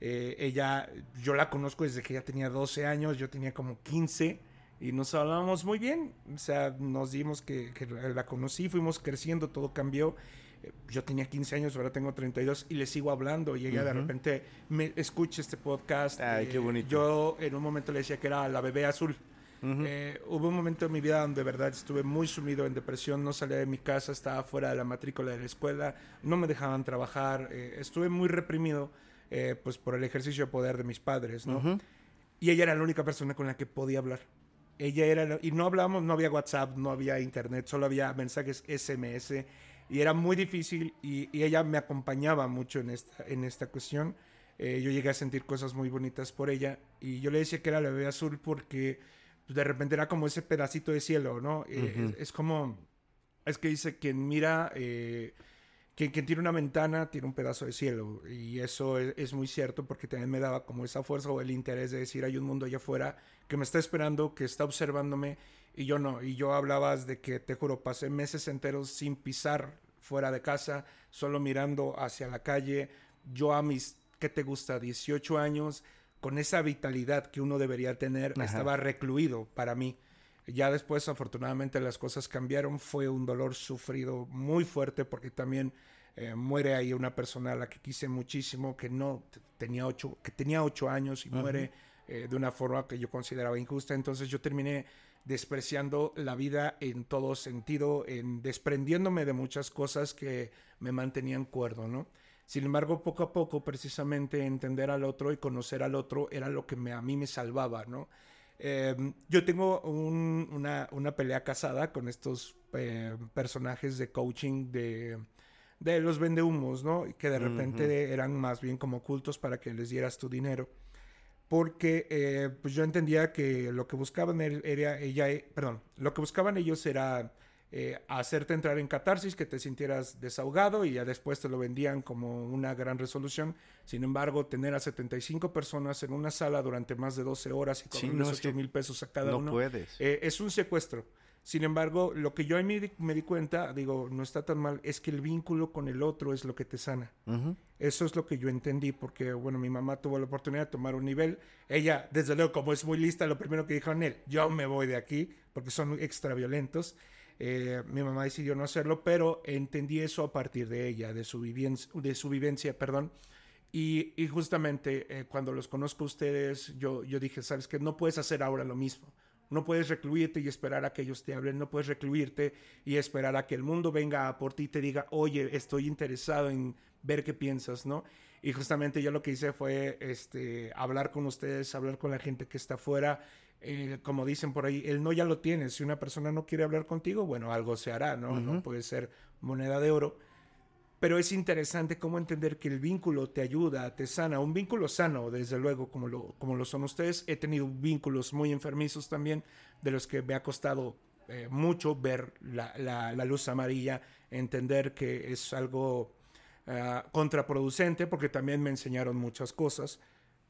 [SPEAKER 3] Eh, ella, yo la conozco desde que ella tenía 12 años, yo tenía como 15 y nos hablábamos muy bien. O sea, nos dimos que, que la conocí, fuimos creciendo, todo cambió. Eh, Yo tenía 15 años, ahora tengo 32 y le sigo hablando y ella de repente me escucha este podcast.
[SPEAKER 2] Ay, qué
[SPEAKER 3] Eh,
[SPEAKER 2] bonito.
[SPEAKER 3] Yo en un momento le decía que era la bebé azul.
[SPEAKER 2] Ujú.
[SPEAKER 3] Eh, hubo un momento en mi vida donde de verdad estuve muy sumido en depresión, no salía de mi casa, estaba fuera de la matrícula de la escuela, no me dejaban trabajar, eh, estuve muy reprimido eh, pues por el ejercicio de poder de mis padres, ¿no?
[SPEAKER 2] Ujú.
[SPEAKER 3] Y ella era la única persona con la que podía hablar. Ella era, la- y no hablábamos, no había WhatsApp, no había internet, solo había mensajes SMS y era muy difícil y, y ella me acompañaba mucho en esta, en esta cuestión. Eh, yo llegué a sentir cosas muy bonitas por ella y yo le decía que era la bebé azul porque pues, de repente era como ese pedacito de cielo, ¿no? Eh, es, es como, es que dice, quien mira, eh, quien, quien tiene una ventana tiene un pedazo de cielo y eso es, es muy cierto porque también me daba como esa fuerza o el interés de decir hay un mundo allá afuera que me está esperando, que está observándome y yo no. Y yo hablabas de que, te juro, pasé meses enteros sin pisar fuera de casa, solo mirando hacia la calle. Yo a mis, ¿qué te gusta? 18 años, con esa vitalidad que uno debería tener,
[SPEAKER 2] Ajá.
[SPEAKER 3] estaba recluido para mí. Ya después, afortunadamente, las cosas cambiaron. Fue un dolor sufrido muy fuerte porque también eh, muere ahí una persona a la que quise muchísimo, que no tenía ocho, que tenía ocho años y muere eh, de una forma que yo consideraba injusta. Entonces yo terminé despreciando la vida en todo sentido, en desprendiéndome de muchas cosas que me mantenían cuerdo, ¿no? Sin embargo, poco a poco, precisamente entender al otro y conocer al otro era lo que me, a mí me salvaba, ¿no? Eh, yo tengo un, una, una, pelea casada con estos eh, personajes de coaching de, de los vendehumos, ¿no? Que de repente uh -huh. eran más bien como cultos para que les dieras tu dinero. Porque eh, pues yo entendía que lo que buscaban era ella, perdón, lo que buscaban ellos era eh, hacerte entrar en catarsis, que te sintieras desahogado y ya después te lo vendían como una gran resolución. Sin embargo, tener a 75 personas en una sala durante más de 12 horas y cobrarles sí, no, 8 mil pesos a cada
[SPEAKER 2] no
[SPEAKER 3] uno
[SPEAKER 2] puedes.
[SPEAKER 3] Eh, es un secuestro. Sin embargo, lo que yo ahí me di, me di, cuenta, digo, no está tan mal, es que el vínculo con el otro es lo que te sana. Uh -huh. Eso es lo que yo entendí, porque, bueno, mi mamá tuvo la oportunidad de tomar un nivel. Ella, desde luego, como es muy lista, lo primero que dijo en él, yo me voy de aquí, porque son extra violentos. Eh, mi mamá decidió no hacerlo, pero entendí eso a partir de ella, de su, vivencia, de su vivencia, perdón. Y, justamente eh, cuando los conozco a ustedes, yo, yo dije, sabes que no puedes hacer ahora lo mismo. No puedes recluirte y esperar a que ellos te hablen, no puedes recluirte y esperar a que el mundo venga por ti y te diga, oye, estoy interesado en ver qué piensas, ¿no? Y justamente yo lo que hice fue este, hablar con ustedes, hablar con la gente que está afuera. Eh, como dicen por ahí, el no ya lo tienes. Si una persona no quiere hablar contigo, bueno, algo se hará, ¿no? Uh -huh. No puede ser moneda de oro. Pero es interesante cómo entender que el vínculo te ayuda, te sana. Un vínculo sano, desde luego, como lo, como lo son ustedes. He tenido vínculos muy enfermizos también, de los que me ha costado eh, mucho ver la, la, la, luz amarilla, entender que es algo uh, contraproducente, porque también me enseñaron muchas cosas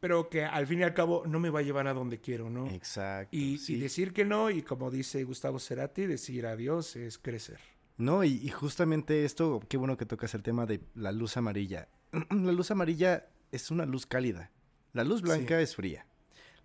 [SPEAKER 3] pero que al fin y al cabo no me va a llevar a donde quiero, ¿no?
[SPEAKER 2] Exacto.
[SPEAKER 3] Y,
[SPEAKER 2] sí.
[SPEAKER 3] y decir que no, y como dice Gustavo Cerati, decir adiós es crecer.
[SPEAKER 2] No, y, y, justamente esto, qué bueno que tocas el tema de la luz amarilla. la luz amarilla es una luz cálida. La luz blanca sí. es fría.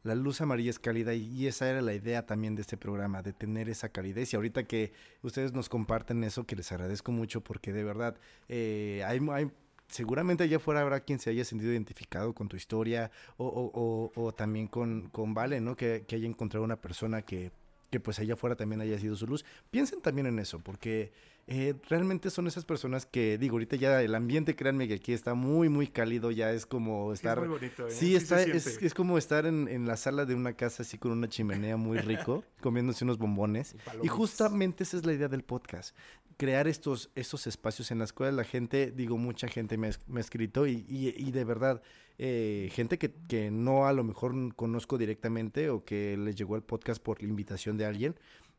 [SPEAKER 2] La luz amarilla es cálida y, y, esa era la idea también de este programa, de tener esa calidez. Y ahorita que ustedes nos comparten eso, que les agradezco mucho porque de verdad eh, hay, hay seguramente allá afuera habrá quien se haya sentido identificado con tu historia o, o, o, o también con, con Vale, ¿no? Que, que, haya encontrado una persona que, que pues allá afuera también haya sido su luz. Piensen también en eso, porque eh, realmente son esas personas que, digo, ahorita ya el ambiente, créanme que aquí está muy, muy cálido, ya es como estar...
[SPEAKER 3] Sí, es muy bonito, ¿eh?
[SPEAKER 2] Sí, está, es, es, como estar en, en, la sala de una casa así con una chimenea muy rico, comiéndose unos bombones. Y, y justamente esa es la idea del podcast crear estos, estos espacios en las cuales la gente, digo, mucha gente me, me ha escrito y, y, y, de verdad, eh, gente que, que no a lo mejor conozco directamente o que les llegó el podcast por la invitación de alguien,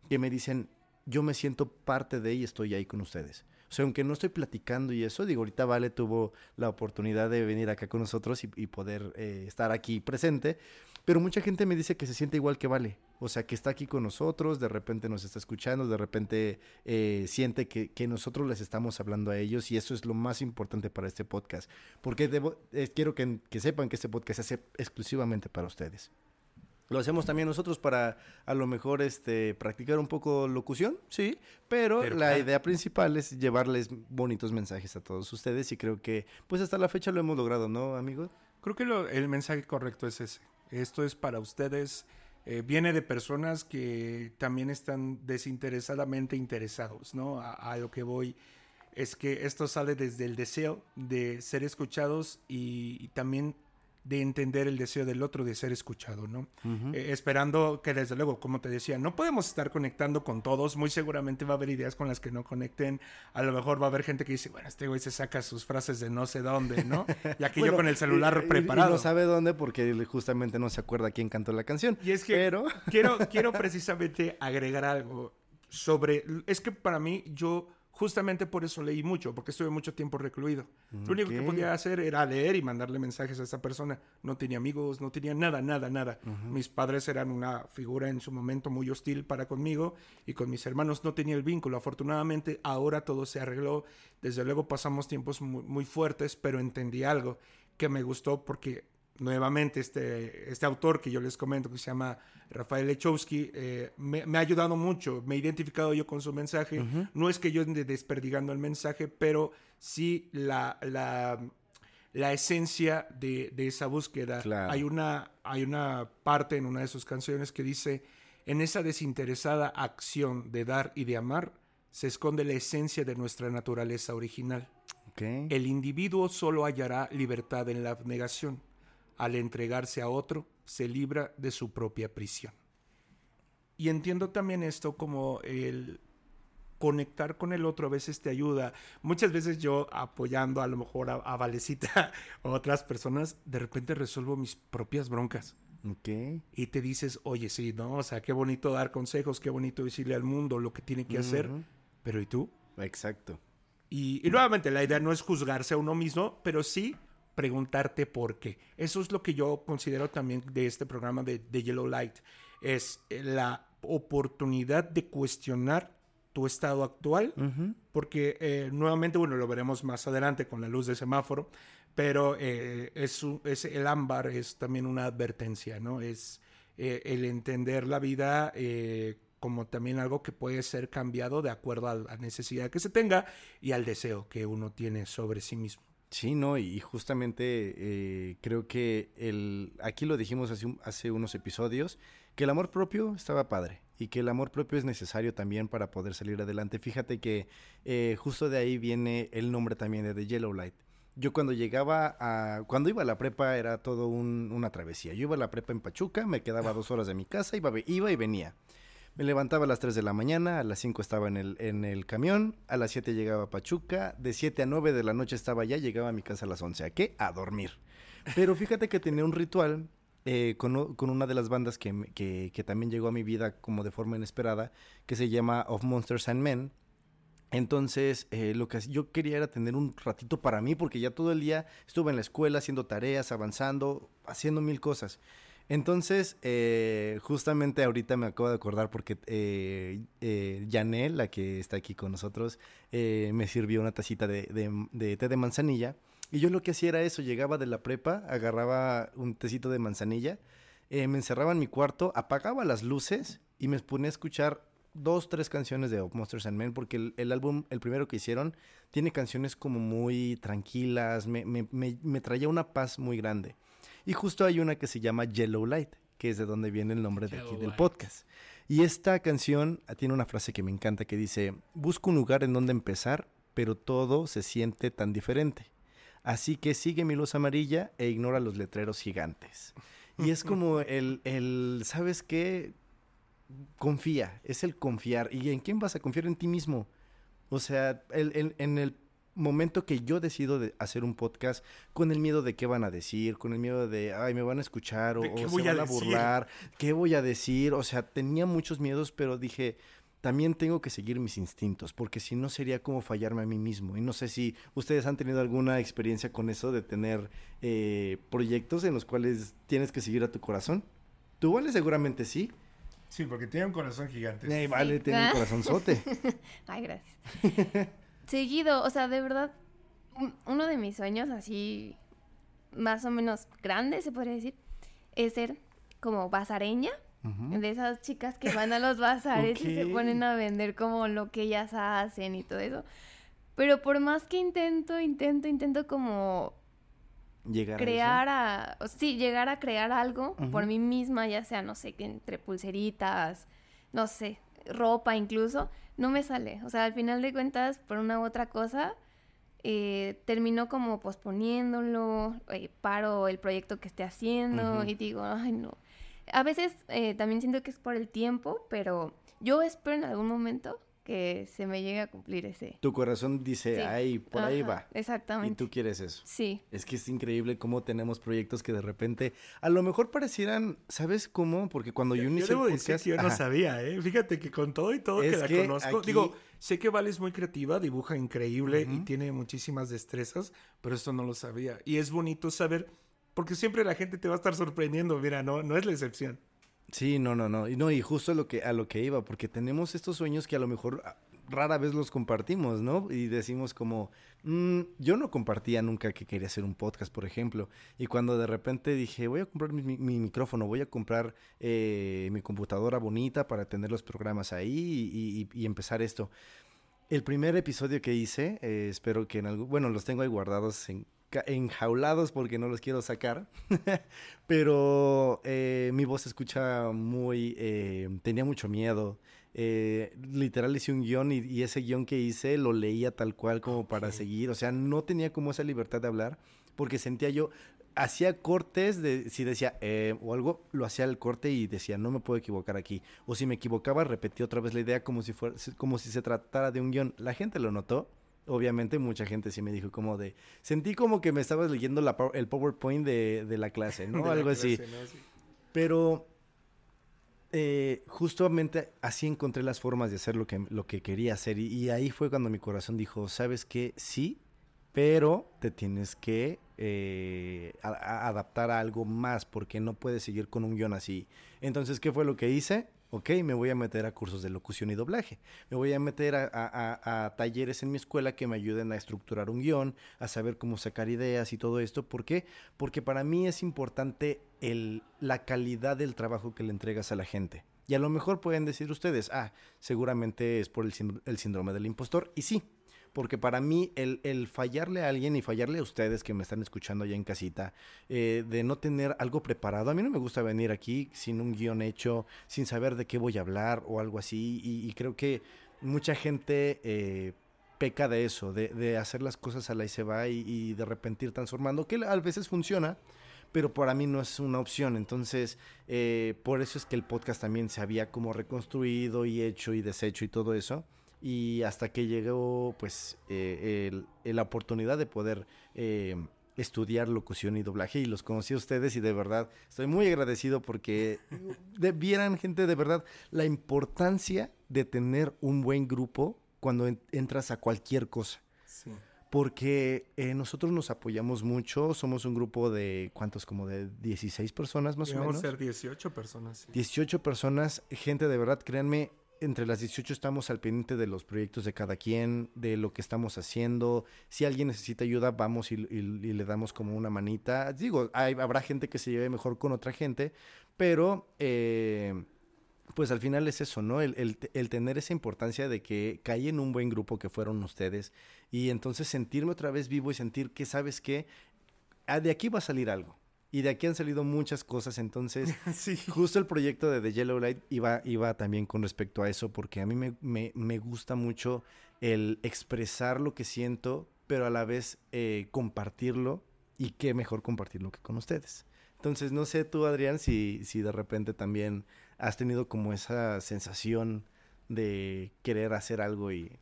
[SPEAKER 2] que me dicen, yo me siento parte de y estoy ahí con ustedes. O sea, aunque no estoy platicando y eso, digo, ahorita Vale tuvo la oportunidad de venir acá con nosotros y, poder eh, estar aquí presente, pero mucha gente me dice que se siente igual que Vale. O sea, que está aquí con nosotros, de repente nos está escuchando, de repente eh, siente que, que, nosotros les estamos hablando a ellos y eso es lo más importante para este podcast. Porque debo, eh, quiero que, que sepan que este podcast se hace exclusivamente para ustedes. Lo hacemos también nosotros para a lo mejor este practicar un poco locución, sí, pero, pero la claro. idea principal es llevarles bonitos mensajes a todos ustedes y creo que pues hasta la fecha lo hemos logrado, ¿no, amigo?
[SPEAKER 3] Creo que lo, el mensaje correcto es ese. Esto es para ustedes. Eh, viene de personas que también están desinteresadamente interesados, ¿no? A, lo que voy es que esto sale desde el deseo de ser escuchados y también de entender el deseo del otro de ser escuchado, ¿no? Uh -huh. eh, esperando que desde luego, como te decía, no podemos estar conectando con todos, muy seguramente va a haber ideas con las que no conecten, a lo mejor va a haber gente que dice, bueno, este güey se saca sus frases de no sé dónde, ¿no? Y aquí bueno, yo con el celular
[SPEAKER 2] y,
[SPEAKER 3] preparado.
[SPEAKER 2] Y no sabe dónde porque justamente no se acuerda quién cantó la canción.
[SPEAKER 3] Y es que
[SPEAKER 2] pero...
[SPEAKER 3] quiero, quiero precisamente agregar algo sobre, es que para mí yo Justamente por eso leí mucho, porque estuve mucho tiempo recluido. Okay. Lo único que podía hacer era leer y mandarle mensajes a esta persona. No tenía amigos, no tenía nada, nada, nada. Uh -huh. Mis padres eran una figura en su momento muy hostil para conmigo y con mis hermanos no tenía el vínculo. Afortunadamente ahora todo se arregló. Desde luego pasamos tiempos muy, muy fuertes, pero entendí algo que me gustó porque nuevamente este, este autor que yo les comento, que se llama Rafael Lechowski, eh, me, me, ha ayudado mucho, me he identificado yo con su mensaje. Uh -huh. No es que yo ande desperdigando el mensaje, pero sí la, la, la esencia de, de esa búsqueda.
[SPEAKER 2] Claro.
[SPEAKER 3] Hay, una, hay una parte en una de sus canciones que dice, en esa desinteresada acción de dar y de amar, se esconde la esencia de nuestra naturaleza original. El individuo solo hallará libertad en la abnegación. Al entregarse a otro, se libra de su propia prisión. Y entiendo también esto como el conectar con el otro a veces te ayuda. Muchas veces yo apoyando a lo mejor a, a Valecita o otras personas, de repente resuelvo mis propias broncas.
[SPEAKER 2] Ok.
[SPEAKER 3] Y te dices, oye, sí, ¿no? O sea, qué bonito dar consejos, qué bonito decirle al mundo lo que tiene que hacer. Pero ¿y tú?
[SPEAKER 2] Exacto.
[SPEAKER 3] Y, y nuevamente, la idea no es juzgarse a uno mismo, pero sí preguntarte por qué. Eso es lo que yo considero también de este programa de, de Yellow Light. Es eh, la oportunidad de cuestionar tu estado actual, porque eh, nuevamente, bueno, lo veremos más adelante con la luz de semáforo, pero eh, es, es el ámbar es también una advertencia, ¿no? Es eh, el entender la vida como también algo que puede ser cambiado de acuerdo a la necesidad que se tenga y al deseo que uno tiene sobre sí mismo.
[SPEAKER 2] Sí, no, y justamente eh, creo que el, aquí lo dijimos hace, hace unos episodios, que el amor propio estaba padre y que el amor propio es necesario también para poder salir adelante. Fíjate que eh, justo de ahí viene el nombre también de The Yellow Light. Yo cuando llegaba a, cuando iba a la prepa era todo un- una travesía. Yo iba a la prepa en Pachuca, me quedaba dos horas de mi casa, iba, iba y venía. Me levantaba a las 3 de la mañana, a las 5 estaba en el, en el camión, a las 7 llegaba a Pachuca, de 7 a 9 de la noche estaba allá, llegaba a mi casa a las 11. ¿A qué? A dormir. Pero fíjate que tenía un ritual eh, con, con una de las bandas que, que también llegó a mi vida como de forma inesperada, que se llama Of Monsters and Men. Entonces, eh, lo que yo quería era tener un ratito para mí, porque ya todo el día estuve en la escuela haciendo tareas, avanzando, haciendo mil cosas. Entonces, eh, justamente ahorita me acabo de acordar porque eh, eh, la que está aquí con nosotros, eh, me sirvió una tacita de, té de manzanilla. Y yo lo que hacía era eso, llegaba de la prepa, agarraba un tecito de manzanilla, me encerraba en mi cuarto, apagaba las luces y me ponía a escuchar dos, tres canciones de Monsters and Men, porque el, el álbum, el primero que hicieron, tiene canciones como muy tranquilas, me, me- me- me traía una paz muy grande. Y justo hay una que se llama Yellow Light, que es de donde viene el nombre de aquí
[SPEAKER 3] Yellow
[SPEAKER 2] del podcast. Y esta canción ah, tiene una frase que me encanta que dice, busco un lugar en donde empezar, pero todo se siente tan diferente. Así que sigue mi luz amarilla e ignora los letreros gigantes. Y es como el, el ¿sabes qué? Confía, es el confiar. ¿Y en quién vas a confiar? En ti mismo. O sea, el- el- en el momento que yo decido de hacer un podcast con el miedo de qué van a decir, con el miedo de, ay, me van a escuchar o,
[SPEAKER 3] ¿De qué
[SPEAKER 2] o
[SPEAKER 3] voy
[SPEAKER 2] se van a
[SPEAKER 3] decir?
[SPEAKER 2] burlar, qué voy a decir. O sea, tenía muchos miedos, pero dije, también tengo que seguir mis instintos, porque si no sería como fallarme a mí mismo. Y no sé si ustedes han tenido alguna experiencia con eso de tener eh, proyectos en los cuales tienes que seguir a tu corazón. Tú, Vale, seguramente sí.
[SPEAKER 3] Sí, porque tiene un corazón gigante.
[SPEAKER 2] Eh, vale, tiene un
[SPEAKER 1] Ah.
[SPEAKER 2] corazonzote.
[SPEAKER 1] Ay, gracias. Seguido, o sea, de verdad, un- uno de mis sueños así, más o menos grande, se podría decir, es ser como bazareña.
[SPEAKER 2] Ujú.
[SPEAKER 1] De esas chicas que van a los bazares y se ponen a vender como lo que ellas hacen y todo eso. Pero por más que intento, intento, intento como
[SPEAKER 2] Llegar a
[SPEAKER 1] crear a, o sí, llegar a crear algo por mí misma, ya sea, no sé, entre pulseritas, no sé, ropa incluso, no me sale. O sea, al final de cuentas, por una u otra cosa, eh, termino como posponiéndolo, eh, paro el proyecto que esté haciendo y digo, ay, no. A veces eh, también siento que es por el tiempo, pero yo espero en algún momento que se me llegue a cumplir ese.
[SPEAKER 2] Tu corazón dice,
[SPEAKER 1] Sí.
[SPEAKER 2] ay, por ahí va. Y
[SPEAKER 1] Exactamente.
[SPEAKER 2] tú quieres eso.
[SPEAKER 1] Sí.
[SPEAKER 2] Es que es increíble cómo tenemos proyectos que de repente a lo mejor parecieran, ¿sabes cómo? Porque cuando yo
[SPEAKER 3] Yo
[SPEAKER 2] inicié
[SPEAKER 3] decir
[SPEAKER 2] podcast,
[SPEAKER 3] que yo no sabía, ¿eh? Fíjate que con todo y todo
[SPEAKER 2] Es
[SPEAKER 3] que la
[SPEAKER 2] que
[SPEAKER 3] conozco,
[SPEAKER 2] aquí-
[SPEAKER 3] digo, sé que Vale es muy creativa, dibuja increíble y tiene muchísimas destrezas, pero esto no lo sabía. Y es bonito saber, porque siempre la gente te va a estar sorprendiendo, mira, no, no es la excepción.
[SPEAKER 2] Sí, no, no, no. Y no, y justo a lo que, a lo que iba, porque tenemos estos sueños que a lo mejor ah, rara vez los compartimos, ¿no? Y decimos como, "Mm, yo no compartía nunca que quería hacer un podcast, por ejemplo. Y cuando de repente dije, voy a comprar mi, mi- mi micrófono, voy a comprar eh, mi computadora bonita para tener los programas ahí y, y- y empezar esto. El primer episodio que hice, eh, espero que en algún, bueno, los tengo ahí guardados en enjaulados porque no los quiero sacar. Pero eh, mi voz se escucha muy... Eh, tenía mucho miedo. Eh, literal hice un guion y, ese guion que hice lo leía tal cual como para seguir. O sea, no tenía como esa libertad de hablar porque sentía yo, hacía cortes de si decía o algo, lo hacía el corte y decía, no me puedo equivocar aquí. O si me equivocaba, repetía otra vez la idea como si, fuera, como si se tratara de un guion. La gente lo notó. Obviamente mucha gente sí me dijo como de... Sentí como que me estabas leyendo la, el PowerPoint de, de la clase, ¿no? algo así. Pero eh, justamente así encontré las formas de hacer lo que, lo que quería hacer. Y, y ahí fue cuando mi corazón dijo, ¿sabes qué? Sí, pero te tienes que eh, adaptar a algo más porque no puedes seguir con un guion así. Entonces, ¿qué fue lo que hice? Ok, me voy a meter a cursos de locución y doblaje. Me voy a meter a, talleres en mi escuela que me ayuden a estructurar un guion, a saber cómo sacar ideas y todo esto. ¿Por qué? Porque para mí es importante la calidad del trabajo que le entregas a la gente. Y a lo mejor pueden decir ustedes, ah, seguramente es por el, el síndrome del impostor. Y sí, porque para mí el, fallarle a alguien y fallarle a ustedes que me están escuchando allá en casita, eh, de no tener algo preparado, a mí no me gusta venir aquí sin un guion hecho, sin saber de qué voy a hablar o algo así, y, creo que mucha gente... Eh, peca de eso, de, hacer las cosas a la y se va y, de repente transformando, que a veces funciona, pero para mí no es una opción. Entonces, eh, por eso es que el podcast también se había como reconstruido y hecho y deshecho y todo eso y hasta que llegó pues eh, la oportunidad de poder eh, estudiar locución y doblaje y los conocí a ustedes y de verdad estoy muy agradecido porque vieran gente de verdad la importancia de tener un buen grupo cuando entras a cualquier cosa. Porque eh, nosotros nos apoyamos mucho, somos un grupo de, ¿cuántos? Como de 16 personas más o menos.
[SPEAKER 3] Vamos a ser 18 personas.
[SPEAKER 2] 18 personas, gente de verdad, créanme, entre las 18 estamos al pendiente de los proyectos de cada quien, de lo que estamos haciendo. Si alguien necesita ayuda, vamos y, le damos como una manita. Digo, hay, habrá gente que se lleve mejor con otra gente, pero eh, pues al final es eso, ¿no? El, tener esa importancia de que caí en un buen grupo que fueron ustedes y entonces sentirme otra vez vivo y sentir que, ¿sabes qué? Ah, de aquí va a salir algo. Y de aquí han salido muchas cosas, entonces justo el proyecto de The Yellow Light iba, iba también con respecto a eso, porque a mí me, me, gusta mucho el expresar lo que siento, pero a la vez eh, compartirlo, y qué mejor compartirlo que con ustedes. Entonces, no sé tú, Adrián, si, si de repente también has tenido como esa sensación de querer hacer algo y...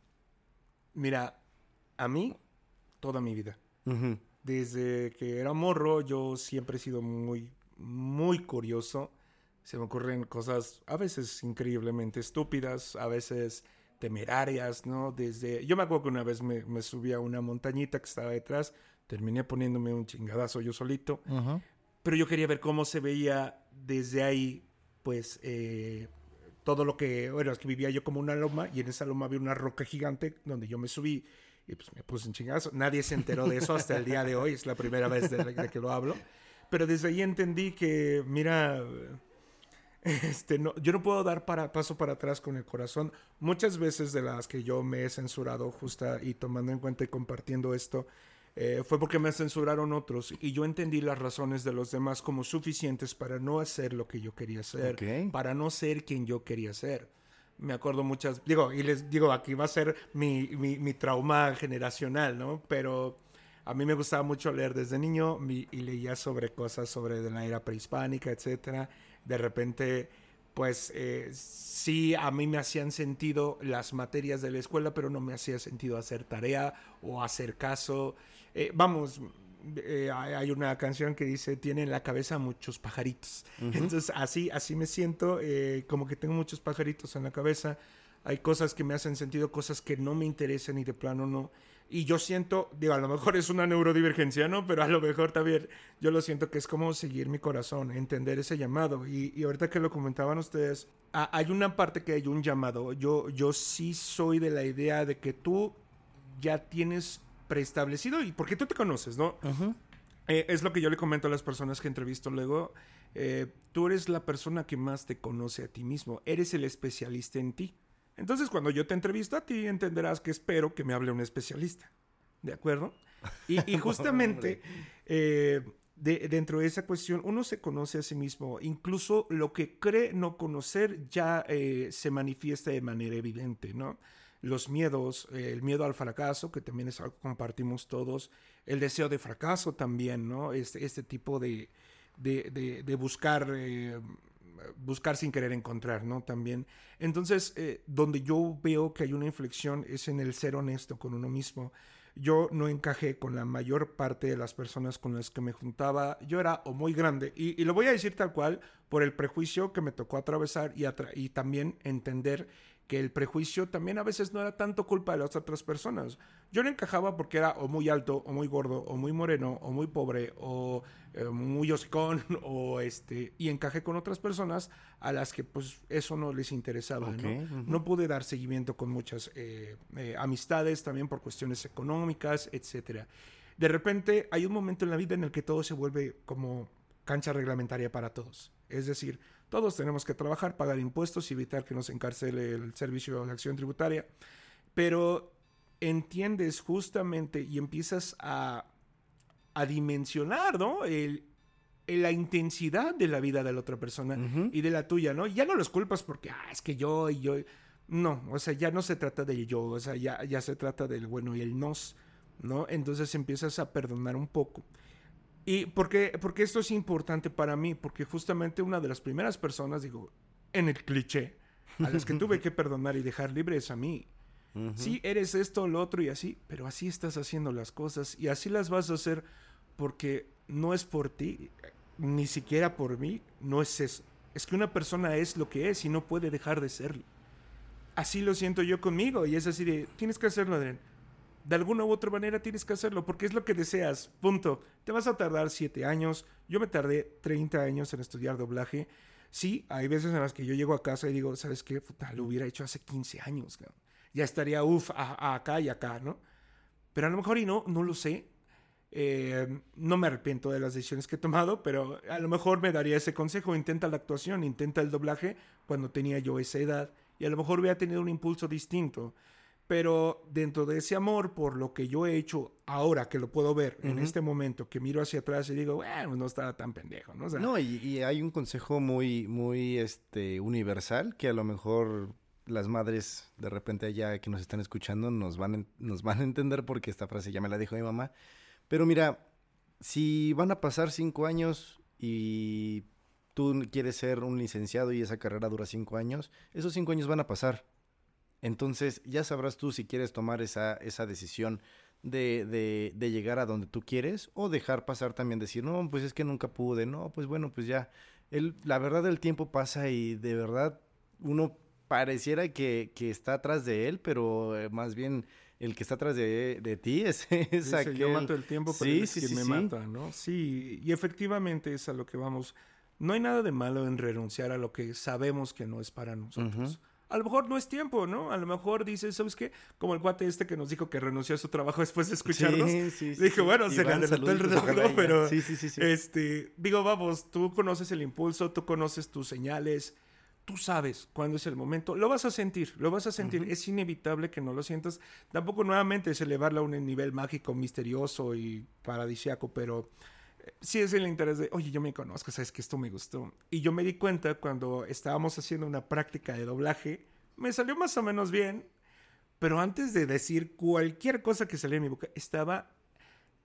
[SPEAKER 3] Mira, a mí, toda mi vida desde que era morro yo siempre he sido muy, muy curioso. Se me ocurren cosas a veces increíblemente estúpidas, a veces temerarias, ¿no? Desde... Yo me acuerdo que una vez me, subí a una montañita que estaba detrás, terminé poniéndome un chingadazo yo solito, pero yo quería ver cómo se veía desde ahí, pues, eh, todo lo que... Bueno, es que vivía yo como una loma y en esa loma había una roca gigante donde yo me subí y pues me puse un chingazo. Nadie se enteró de eso hasta el día de hoy, es la primera vez de, que lo hablo. Pero desde ahí entendí que, mira, este, no, yo no puedo dar para, paso para atrás con el corazón. Muchas veces de las que yo me he censurado, justa y tomando en cuenta y compartiendo esto, eh, fue porque me censuraron otros y yo entendí las razones de los demás como suficientes para no hacer lo que yo quería hacer, para no ser quien yo quería ser me acuerdo muchas, digo, y les digo, aquí va a ser mi, mi, trauma generacional, ¿no? Pero a mí me gustaba mucho leer desde niño y leía sobre cosas sobre la era prehispánica, etcétera. De repente, pues eh, sí, a mí me hacían sentido las materias de la escuela, pero no me hacía sentido hacer tarea o hacer caso. Eh, vamos, eh, hay una canción que dice, tiene en la cabeza muchos pajaritos. Entonces, así, así me siento, eh, como que tengo muchos pajaritos en la cabeza. Hay cosas que me hacen sentido, cosas que no me interesan y de plano no. Y yo siento, digo, a lo mejor es una neurodivergencia, ¿no? Pero a lo mejor también yo lo siento que es como seguir mi corazón, entender ese llamado. Y, y ahorita que lo comentaban ustedes, hay una parte que hay un llamado. Yo, yo sí soy de la idea de que tú ya tienes preestablecido y porque tú te conoces, ¿no? Eh, es lo que yo le comento a las personas que entrevisto luego. Eh, tú eres la persona que más te conoce a ti mismo, eres el especialista en ti. Entonces, cuando yo te entrevisto a ti, entenderás que espero que me hable un especialista. ¿de acuerdo? Y, justamente eh, dentro de esa cuestión, uno se conoce a sí mismo, incluso lo que cree no conocer ya eh, se manifiesta de manera evidente, ¿no? Los miedos, el miedo al fracaso, que también es algo que compartimos todos, el deseo de fracaso también, ¿no? Este, este tipo de, de, buscar, eh, buscar sin querer encontrar, ¿no? También. Entonces, eh, donde yo veo que hay una inflexión es en el ser honesto con uno mismo yo no encajé con la mayor parte de las personas con las que me juntaba. Yo era o muy grande, y, lo voy a decir tal cual, por el prejuicio que me tocó atravesar y, y también entender que el prejuicio también a veces no era tanto culpa de las otras personas. Yo no encajaba porque era o muy alto, o muy gordo, o muy moreno, o muy pobre, o eh, muy hocicón, o este, y encajé con otras personas a las que pues eso no les interesaba, ¿no? No pude dar seguimiento con muchas eh, eh, amistades, también por cuestiones económicas, etcétera. De repente hay un momento en la vida en el que todo se vuelve como cancha reglamentaria para todos. Es decir, todos tenemos que trabajar, pagar impuestos y evitar que nos encarcele el servicio de acción tributaria. Pero entiendes justamente y empiezas a, a dimensionar, ¿no? El, la intensidad de la vida de la otra persona y de la tuya, ¿no? Ya no los culpas porque, ah, es que yo y yo. No, o sea, ya no se trata del yo, o sea, ya, ya se trata del bueno y el nos, ¿no? Entonces empiezas a perdonar un poco. ¿Y por qué, porque esto es importante para mí? Porque justamente una de las primeras personas, digo, en el cliché, a las que tuve que perdonar y dejar libre es a mí. Sí, eres esto, lo otro y así, pero así estás haciendo las cosas y así las vas a hacer porque no es por ti, ni siquiera por mí, no es eso. Es que una persona es lo que es y no puede dejar de serlo. Así lo siento yo conmigo y es así de, tienes que hacerlo, Adrián de alguna u otra manera tienes que hacerlo porque es lo que deseas. Punto. Te vas a tardar siete años. Yo me tardé 30 años en estudiar doblaje. Sí, hay veces en las que yo llego a casa y digo, ¿sabes qué? Puta, lo hubiera hecho hace 15 años. Ya estaría, uff, acá y acá, ¿no? Pero a lo mejor y no, no lo sé. Eh, no me arrepiento de las decisiones que he tomado, pero a lo mejor me daría ese consejo. Intenta la actuación, intenta el doblaje cuando tenía yo esa edad. Y a lo mejor hubiera tenido un impulso distinto. Pero dentro de ese amor por lo que yo he hecho ahora que lo puedo ver en este momento, que miro hacia atrás y digo, bueno, no estaba tan pendejo, ¿no?
[SPEAKER 2] no, y, hay un consejo muy, muy este, universal que a lo mejor las madres de repente allá que nos están escuchando nos van, nos van a entender porque esta frase ya me la dijo mi mamá. Pero mira, si van a pasar cinco años y tú quieres ser un licenciado y esa carrera dura cinco años, esos cinco años van a pasar entonces ya sabrás tú si quieres tomar esa, esa decisión de, de, de, llegar a donde tú quieres o dejar pasar también, decir, no, pues es que nunca pude, no, pues bueno, pues ya, el, la verdad del tiempo pasa y de verdad uno pareciera que, que está atrás de él, pero eh, más bien el que está atrás de, de ti es, es
[SPEAKER 3] aquel... Yo mato el tiempo, pero sí, sí, que me mata, ¿no? Sí, y efectivamente es a lo que vamos. No hay nada de malo en renunciar a lo que sabemos que no es para nosotros a lo mejor no es tiempo, ¿no? A lo mejor dices, ¿sabes qué? Como el cuate este que nos dijo que renunció a su trabajo después de escucharnos. Sí, sí, sí. Dije, bueno, se le adelantó el reloj, pero... Sí, sí, sí. Este, digo, vamos, tú conoces el impulso, tú conoces tus señales, tú sabes cuándo es el momento. Lo vas a sentir, lo vas a sentir. Es inevitable que no lo sientas. Tampoco nuevamente es elevarlo a un nivel mágico, misterioso y paradisiaco, pero sí es el interés de, oye, yo me conozco, sabes que esto me gustó. Y yo me di cuenta cuando estábamos haciendo una práctica de doblaje, me salió más o menos bien, pero antes de decir cualquier cosa que salía en mi boca, estaba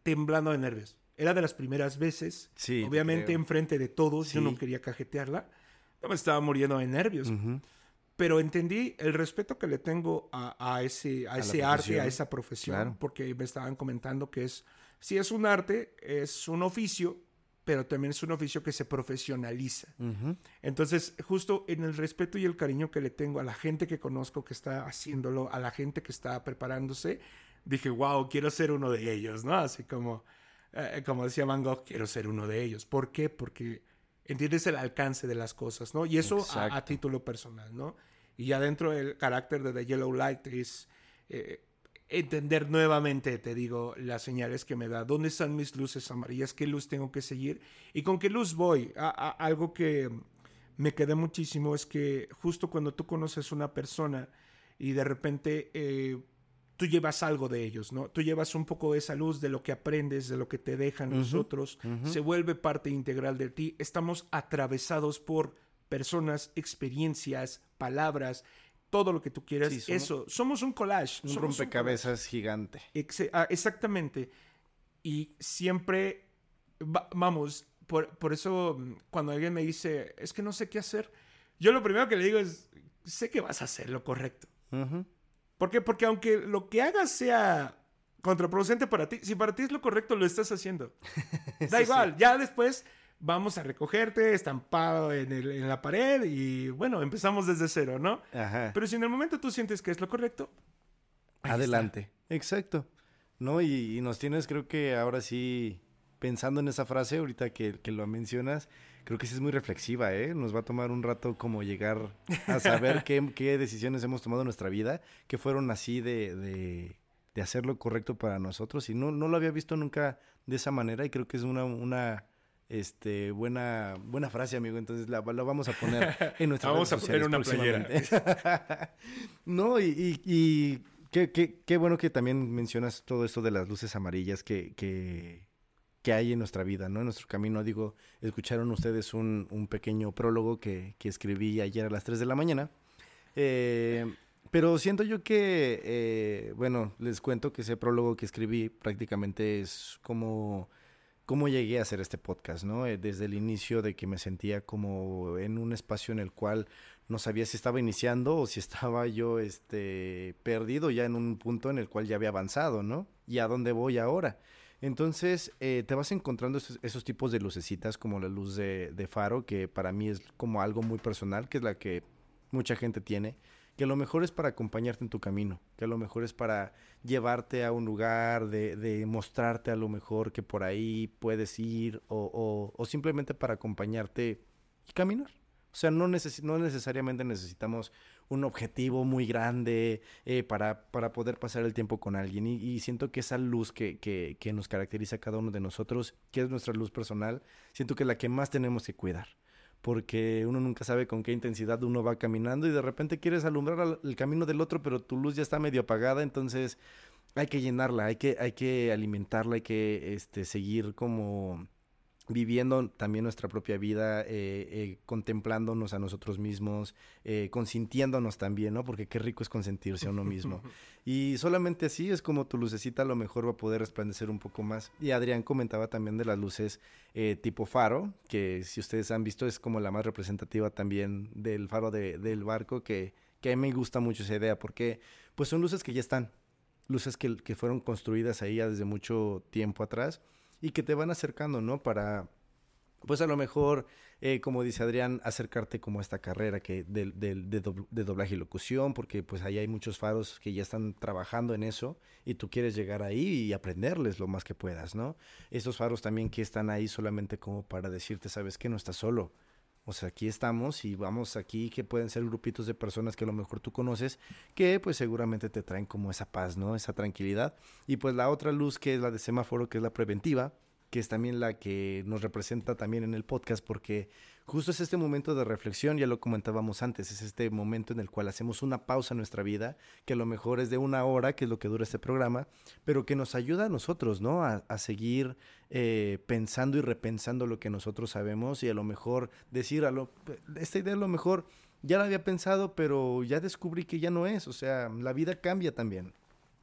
[SPEAKER 3] temblando de nervios. Era de las primeras veces, sí, obviamente enfrente de todos, yo no quería cajetearla, yo me estaba muriendo de nervios. Pero entendí el respeto que le tengo a, ese, a, ese arte, a esa profesión, porque me estaban comentando que es si es un arte, es un oficio, pero también es un oficio que se profesionaliza. Entonces, justo en el respeto y el cariño que le tengo a la gente que conozco que está haciéndolo, a la gente que está preparándose, dije, wow, quiero ser uno de ellos, ¿no? Así como, eh, como decía Van Gogh, quiero ser uno de ellos. ¿Por qué? Porque entiendes el alcance de las cosas, ¿no? Y eso a, título personal, ¿no? Y ya dentro del carácter de The Yellow Light es... Eh, entender nuevamente, te digo, las señales que me da. ¿Dónde están mis luces amarillas? ¿Qué luz tengo que seguir? ¿Y con qué luz voy? algo que me quedé muchísimo es que justo cuando tú conoces una persona y de repente eh, tú llevas algo de ellos, ¿no? Tú llevas un poco de esa luz de lo que aprendes, de lo que te dejan nosotros, se vuelve parte integral de ti. Estamos atravesados por personas, experiencias, palabras, todo lo que tú quieras.
[SPEAKER 2] somos-
[SPEAKER 3] Eso, somos un collage.
[SPEAKER 2] Un
[SPEAKER 3] somos
[SPEAKER 2] rompecabezas gigante.
[SPEAKER 3] Exe- ah, exactamente. Y siempre, va- vamos, por, por eso mm, cuando alguien me dice, es que no sé qué hacer, yo lo primero que le digo es, sé que vas a hacer lo correcto.
[SPEAKER 2] Ujú.
[SPEAKER 3] ¿Por qué? Porque aunque lo que hagas sea contraproducente para ti, si para ti es lo correcto, lo estás haciendo. Da igual, ya después vamos a recogerte estampado en, el- en la pared y bueno, empezamos desde cero, ¿no?
[SPEAKER 2] Ajá.
[SPEAKER 3] Pero si en el momento tú sientes que es lo correcto, está.
[SPEAKER 2] Adelante. Exacto. ¿No? Y, y nos tienes, creo que ahora sí, pensando en esa frase, ahorita que, que lo mencionas, creo que sí es muy reflexiva, ¿eh? Nos va a tomar un rato como llegar a saber qué, qué decisiones hemos tomado en nuestra vida, que fueron así de, de, de hacer lo correcto para nosotros. Y no, no lo había visto nunca de esa manera y creo que es una... una este, buena, buena frase, amigo. Entonces la, la vamos a poner en nuestra
[SPEAKER 3] Vamos a poner una playera.
[SPEAKER 2] no, y, y- y qué, qué- qué bueno que también mencionas todo esto de las luces amarillas que, que, que hay en nuestra vida, ¿no? En nuestro camino. Digo, escucharon ustedes un, un pequeño prólogo que, que escribí ayer a las 3 de la mañana. Eh, pero siento yo que, eh, bueno, les cuento que ese prólogo que escribí prácticamente es como cómo llegué a hacer este podcast, ¿no? Eh, Desde el inicio de que me sentía como en un espacio en el cual no sabía si estaba iniciando o si estaba yo este perdido ya en un punto en el cual ya había avanzado, ¿no? Y a dónde voy ahora. Entonces eh, te vas encontrando esos, tipos de lucecitas como la luz de faro, que para mí es como algo muy personal, que es la que mucha gente tiene, que a lo mejor es para acompañarte en tu camino, que a lo mejor es para llevarte a un lugar, de, de mostrarte a lo mejor que por ahí puedes ir o, o- o simplemente para acompañarte y caminar. O sea, no, necesi- no necesariamente necesitamos un objetivo muy grande eh, para, para poder pasar el tiempo con alguien. Y, y siento que esa luz que, que, que nos caracteriza a cada uno de nosotros, que es nuestra luz personal, siento que es la que más tenemos que cuidar. Porque uno nunca sabe con qué intensidad uno va caminando y de repente quieres alumbrar al- el camino del otro, pero tu luz ya está medio apagada, entonces hay que llenarla, hay que, hay que alimentarla, hay que este, seguir como viviendo también nuestra propia vida, eh, eh, contemplándonos a nosotros mismos, eh, consintiéndonos también, ¿no? Porque qué rico es consentirse a uno mismo. y solamente así es como tu lucecita a lo mejor va a poder resplandecer un poco más. Y Adrián comentaba también de las luces eh, tipo faro, que si ustedes han visto es como la más representativa también del faro de- del barco, que, que a mí me gusta mucho esa idea, porque pues son luces que ya están, luces que, que fueron construidas ahí ya desde mucho tiempo atrás y que te van acercando, ¿no? Para, pues a lo mejor, eh, como dice Adrián, acercarte como a esta carrera que del- de, dobl- de doblaje y locución, porque pues ahí hay muchos faros que ya están trabajando en eso y tú quieres llegar ahí y aprenderles lo más que puedas, ¿no? Estos faros también que están ahí solamente como para decirte, sabes que no estás solo. O sea, aquí estamos y vamos aquí que pueden ser grupitos de personas que a lo mejor tú conoces que pues seguramente te traen como esa paz, ¿no? Esa tranquilidad. Y pues la otra luz que es la de semáforo, que es la preventiva, que es también la que nos representa también en el podcast, porque justo es este momento de reflexión, ya lo comentábamos antes, es este momento en el cual hacemos una pausa en nuestra vida, que a lo mejor es de una hora, que es lo que dura este programa, pero que nos ayuda a nosotros, ¿no? A, a seguir eh, pensando y repensando lo que nosotros sabemos y a lo mejor decir, a lo, esta idea a lo mejor ya la había pensado, pero ya descubrí que ya no es, o sea, la vida cambia también.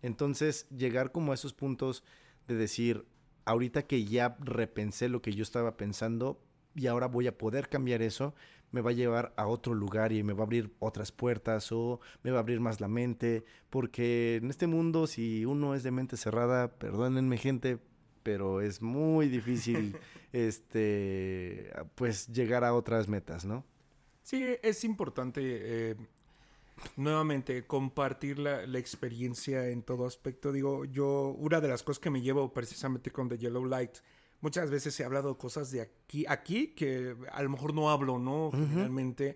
[SPEAKER 2] Entonces, llegar como a esos puntos de decir, ahorita que ya repensé lo que yo estaba pensando y ahora voy a poder cambiar eso, me va a llevar a otro lugar y me va a abrir otras puertas o me va a abrir más la mente, porque en este mundo si uno es de mente cerrada, perdónenme gente, pero es muy difícil este pues llegar a otras metas, ¿no?
[SPEAKER 3] Sí, es importante eh, nuevamente compartir la, la experiencia en todo aspecto. Digo, yo, una de las cosas que me llevo precisamente con The Yellow Light, muchas veces he hablado cosas de aquí, aquí que a lo mejor no hablo, ¿no? Generalmente.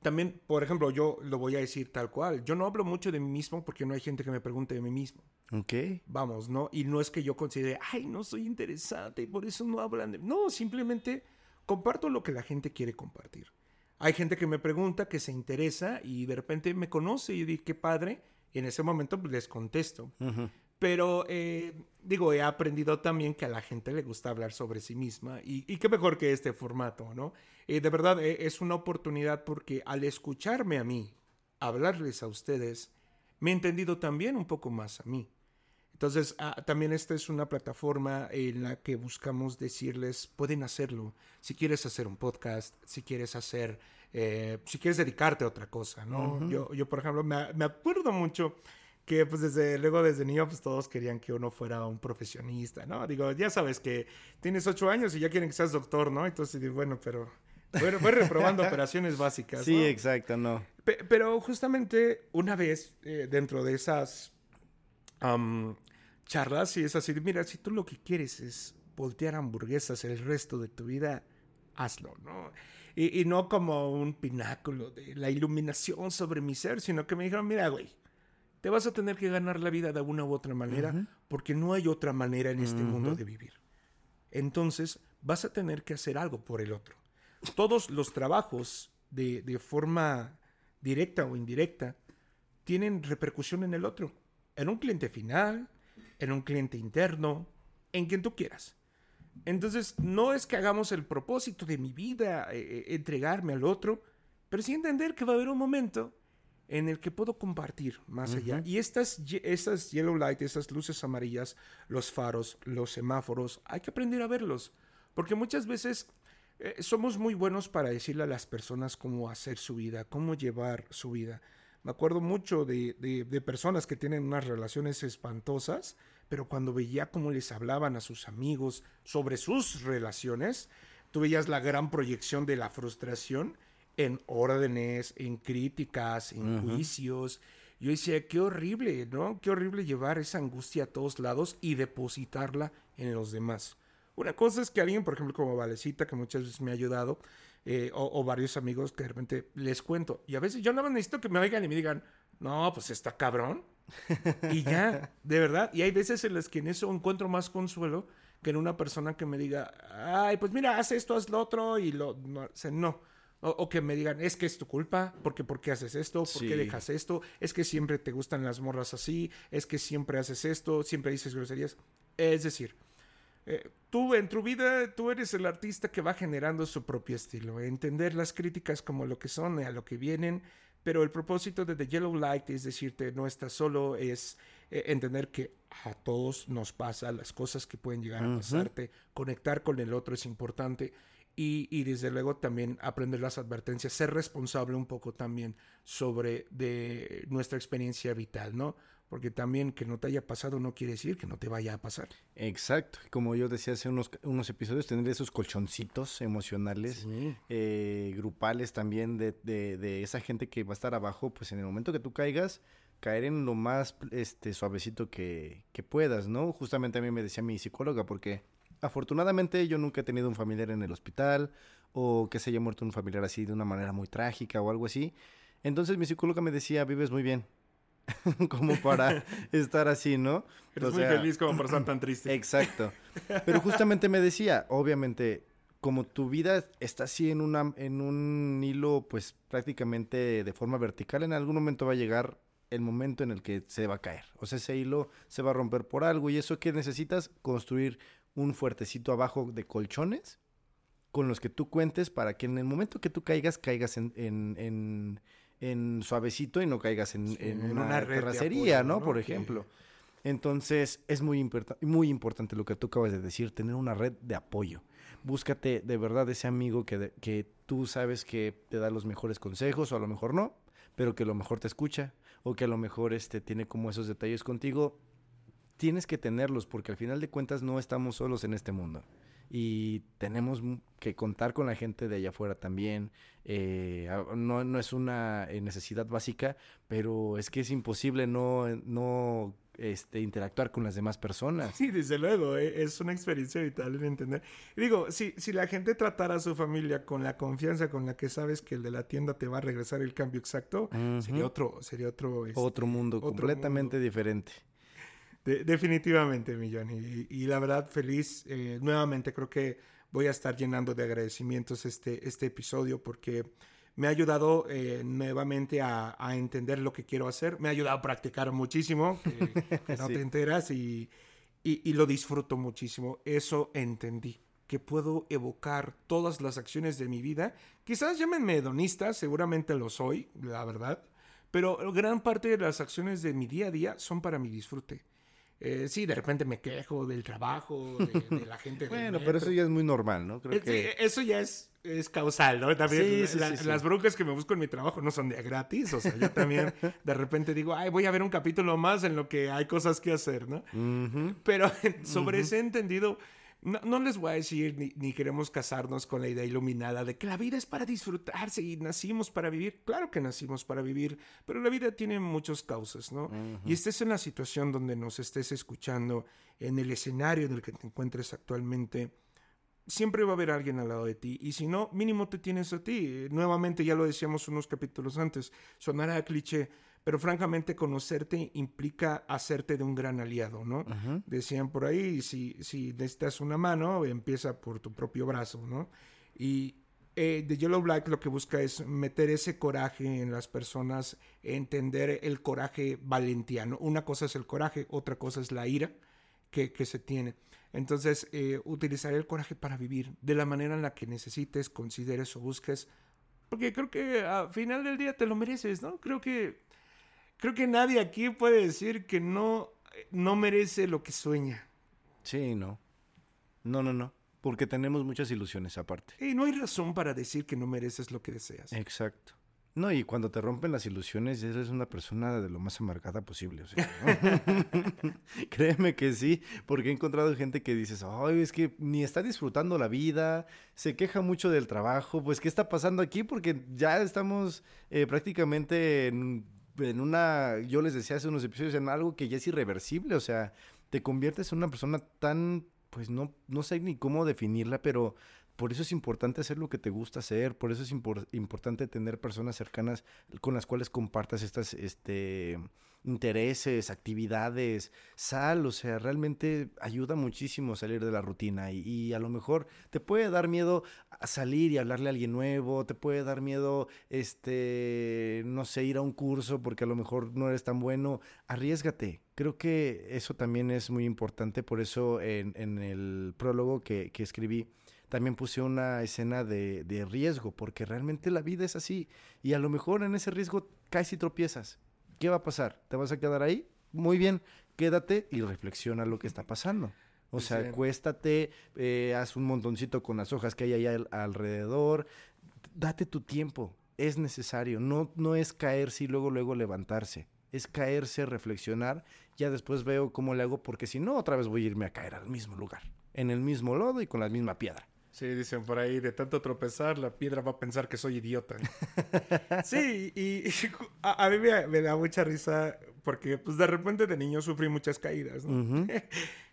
[SPEAKER 3] También, por ejemplo, yo lo voy a decir tal cual. Yo no hablo mucho de mí mismo porque no hay gente que me pregunte de mí mismo.
[SPEAKER 2] Ok.
[SPEAKER 3] Vamos, ¿no? Y no es que yo considere, ay, no soy interesante y por eso no hablan de... No, simplemente comparto lo que la gente quiere compartir. Hay gente que me pregunta, que se interesa y de repente me conoce y digo, qué padre. Y en ese momento pues, les contesto. Pero, eh, digo, he aprendido también que a la gente le gusta hablar sobre sí misma y, y qué mejor que este formato, ¿no? de verdad, eh, es una oportunidad porque al escucharme a mí, hablarles a ustedes, me he entendido también un poco más a mí. Entonces, ah, también esta es una plataforma en la que buscamos decirles, pueden hacerlo. Si quieres hacer un podcast, si quieres hacer, eh, si quieres dedicarte a otra cosa, ¿no? yo, yo, por ejemplo, me, me, acuerdo mucho que, pues, desde luego, desde niño, pues, todos querían que uno fuera un profesionista, ¿no? Digo, ya sabes que tienes ocho años y ya quieren que seas doctor, ¿no? Entonces, bueno, pero... Bueno, fue reprobando operaciones básicas.
[SPEAKER 2] Sí, exacto, no.
[SPEAKER 3] pero justamente una vez eh, dentro de esas charlas y es así, mira, si tú lo que quieres es voltear hamburguesas el resto de tu vida, hazlo, ¿no? Y, no como un pináculo de la iluminación sobre mi ser, sino que me dijeron, mira, güey, te vas a tener que ganar la vida de una u otra manera, porque no hay otra manera en este mundo de vivir. Entonces, vas a tener que hacer algo por el otro. Todos los trabajos de, de forma directa o indirecta tienen repercusión en el otro, en un cliente final, en un cliente interno, en quien tú quieras. Entonces, no es que hagamos el propósito de mi vida, eh, eh, entregarme al otro, pero sí entender que va a haber un momento en el que puedo compartir más allá. Y estas, estas yellow light, estas luces amarillas, los faros, los semáforos, hay que aprender a verlos. Porque muchas veces eh, somos muy buenos para decirle a las personas cómo hacer su vida, cómo llevar su vida. Me acuerdo mucho de, de, personas que tienen unas relaciones espantosas, pero cuando veía cómo les hablaban a sus amigos sobre sus relaciones, tú veías la gran proyección de la frustración en órdenes, en críticas, en juicios. Yo decía, qué horrible, ¿no? Qué horrible llevar esa angustia a todos lados y depositarla en los demás. Una cosa es que alguien, por ejemplo, como Valecita, que muchas veces me ha ayudado, eh, o, varios amigos que de repente les cuento. Y a veces yo nada más necesito que me oigan y me digan, no, pues está cabrón. y ya, de verdad. Y hay veces en las que en eso encuentro más consuelo que en una persona que me diga, ay, pues mira, haz esto, haz lo otro, y lo, no. no. O, que me digan, es que es tu culpa, porque ¿por qué haces esto? ¿Por qué dejas esto? Es que siempre te gustan las morras así, es que siempre haces esto, siempre dices groserías. Es decir, eh, tú en tu vida, tú eres el artista que va generando su propio estilo. Entender las críticas como lo que son, a lo que vienen, pero el propósito de The Yellow Light es decirte, no estás solo, es eh, entender que a todos nos pasa las cosas que pueden llegar a pasarte, conectar con el otro es importante. Y, y, desde luego también aprender las advertencias, ser responsable un poco también sobre de nuestra experiencia vital, ¿no? porque también que no te haya pasado no quiere decir que no te vaya a pasar.
[SPEAKER 2] Exacto, como yo decía hace unos, unos episodios, tener esos colchoncitos emocionales, eh, grupales también de, de, esa gente que va a estar abajo, pues en el momento que tú caigas, caer en lo más este, suavecito que, que puedas, ¿no? Justamente a mí me decía mi psicóloga, porque afortunadamente yo nunca he tenido un familiar en el hospital o que se haya muerto un familiar así de una manera muy trágica o algo así. Entonces mi psicóloga me decía, vives muy bien, como para estar así, ¿no?
[SPEAKER 3] Eres muy feliz como para estar tan triste.
[SPEAKER 2] Exacto. Pero justamente me decía, obviamente, como tu vida está así en, una, en un hilo, pues prácticamente de forma vertical, en algún momento va a llegar el momento en el que se va a caer. O sea, ese hilo se va a romper por algo y eso que necesitas construir un fuertecito abajo de colchones con los que tú cuentes para que en el momento que tú caigas, caigas en, en en suavecito y no caigas en, una, terracería, ¿no? Por ejemplo. Entonces, es muy, muy importante lo que tú acabas de decir, tener una red de apoyo. Búscate de verdad ese amigo que, que tú sabes que te da los mejores consejos, o a lo mejor no, pero que a lo mejor te escucha, o que a lo mejor este, tiene como esos detalles contigo. Tienes que tenerlos, porque al final de cuentas no estamos solos en este mundo y tenemos que contar con la gente de allá afuera también. Eh, no, no, es una eh, necesidad básica, pero es que es imposible no, no este, interactuar con las demás personas.
[SPEAKER 3] Sí, desde luego, eh, es una experiencia vital en entender. digo, si, si la gente tratara a su familia con la confianza con la que sabes que el de la tienda te va a regresar el cambio exacto, sería otro, sería otro,
[SPEAKER 2] este, otro mundo completamente diferente
[SPEAKER 3] definitivamente, Millón. Y, y, la verdad, feliz. Eh, nuevamente creo que voy a estar llenando de agradecimientos este, este episodio porque me ha ayudado eh, nuevamente a, a, entender lo que quiero hacer, me ha ayudado a practicar muchísimo, que, que no sí. te enteras, y, y, y, lo disfruto muchísimo. Eso entendí, que puedo evocar todas las acciones de mi vida. Quizás llámenme hedonista, seguramente lo soy, la verdad, pero gran parte de las acciones de mi día a día son para mi disfrute. Eh, sí, de repente me quejo del trabajo, de, de la gente.
[SPEAKER 2] bueno, pero eso ya es muy normal, ¿no?
[SPEAKER 3] Creo que... Eso ya es, es causal, ¿no? También sí, sí, la, sí, las broncas que me busco en mi trabajo no son de gratis. O sea, yo también de repente digo, ay, voy a ver un capítulo más en lo que hay cosas que hacer, ¿no? Uh -huh. Pero sobre uh -huh. ese entendido, no, no, les voy a decir ni, ni, queremos casarnos con la idea iluminada de que la vida es para disfrutarse y nacimos para vivir. Claro que nacimos para vivir, pero la vida tiene muchas causas, ¿no? Uh -huh. Y estés en la situación donde nos estés escuchando, en el escenario en el que te encuentres actualmente, siempre va a haber alguien al lado de ti. Y si no, mínimo te tienes a ti. Nuevamente, ya lo decíamos unos capítulos antes, sonará cliché, pero francamente conocerte implica hacerte de un gran aliado, ¿no? Uh -huh. Decían por ahí, si, si necesitas una mano, empieza por tu propio brazo, ¿no? Y eh, The Yellow Black lo que busca es meter ese coraje en las personas, entender el coraje valentiano. Una cosa es el coraje, otra cosa es la ira que, que se tiene. Entonces, eh, utilizar el coraje para vivir de la manera en la que necesites, consideres o busques, porque creo que al final del día te lo mereces, ¿no? Creo que creo que nadie aquí puede decir que no, no merece lo que sueña.
[SPEAKER 2] Sí, no. No, no, no. Porque tenemos muchas ilusiones aparte.
[SPEAKER 3] Y no hay razón para decir que no mereces lo que deseas.
[SPEAKER 2] Exacto. No, y cuando te rompen las ilusiones, eres una persona de lo más amargada posible. O sea, ¿no? Créeme que sí, porque he encontrado gente que dices, ay, es que ni está disfrutando la vida, se queja mucho del trabajo, pues, ¿qué está pasando aquí? Porque ya estamos eh, prácticamente en en una, yo les decía hace unos episodios, en algo que ya es irreversible, o sea, te conviertes en una persona tan, pues no, no sé ni cómo definirla, pero por eso es importante hacer lo que te gusta hacer, por eso es impor importante tener personas cercanas con las cuales compartas estas, este, intereses, actividades, sal, o sea, realmente ayuda muchísimo salir de la rutina y, a lo mejor te puede dar miedo a salir y hablarle a alguien nuevo, te puede dar miedo, este, no sé, ir a un curso porque a lo mejor no eres tan bueno, arriesgate. Creo que eso también es muy importante, por eso en, el prólogo que, que escribí, también puse una escena de, de, riesgo, porque realmente la vida es así. Y a lo mejor en ese riesgo caes y tropiezas. ¿Qué va a pasar? ¿Te vas a quedar ahí? Muy bien, quédate y reflexiona lo que está pasando. O sea, sí. acuéstate, eh, haz un montoncito con las hojas que hay ahí al, alrededor. Date tu tiempo, es necesario. No, no es caerse y luego, luego levantarse. Es caerse, reflexionar. Ya después veo cómo le hago, porque si no, otra vez voy a irme a caer al mismo lugar, en el mismo lodo y con la misma piedra.
[SPEAKER 3] Sí, dicen por ahí, de tanto tropezar, la piedra va a pensar que soy idiota. sí, y, y a, a, mí me, me, da mucha risa porque pues de repente de niño sufrí muchas caídas, ¿no? Uh -huh.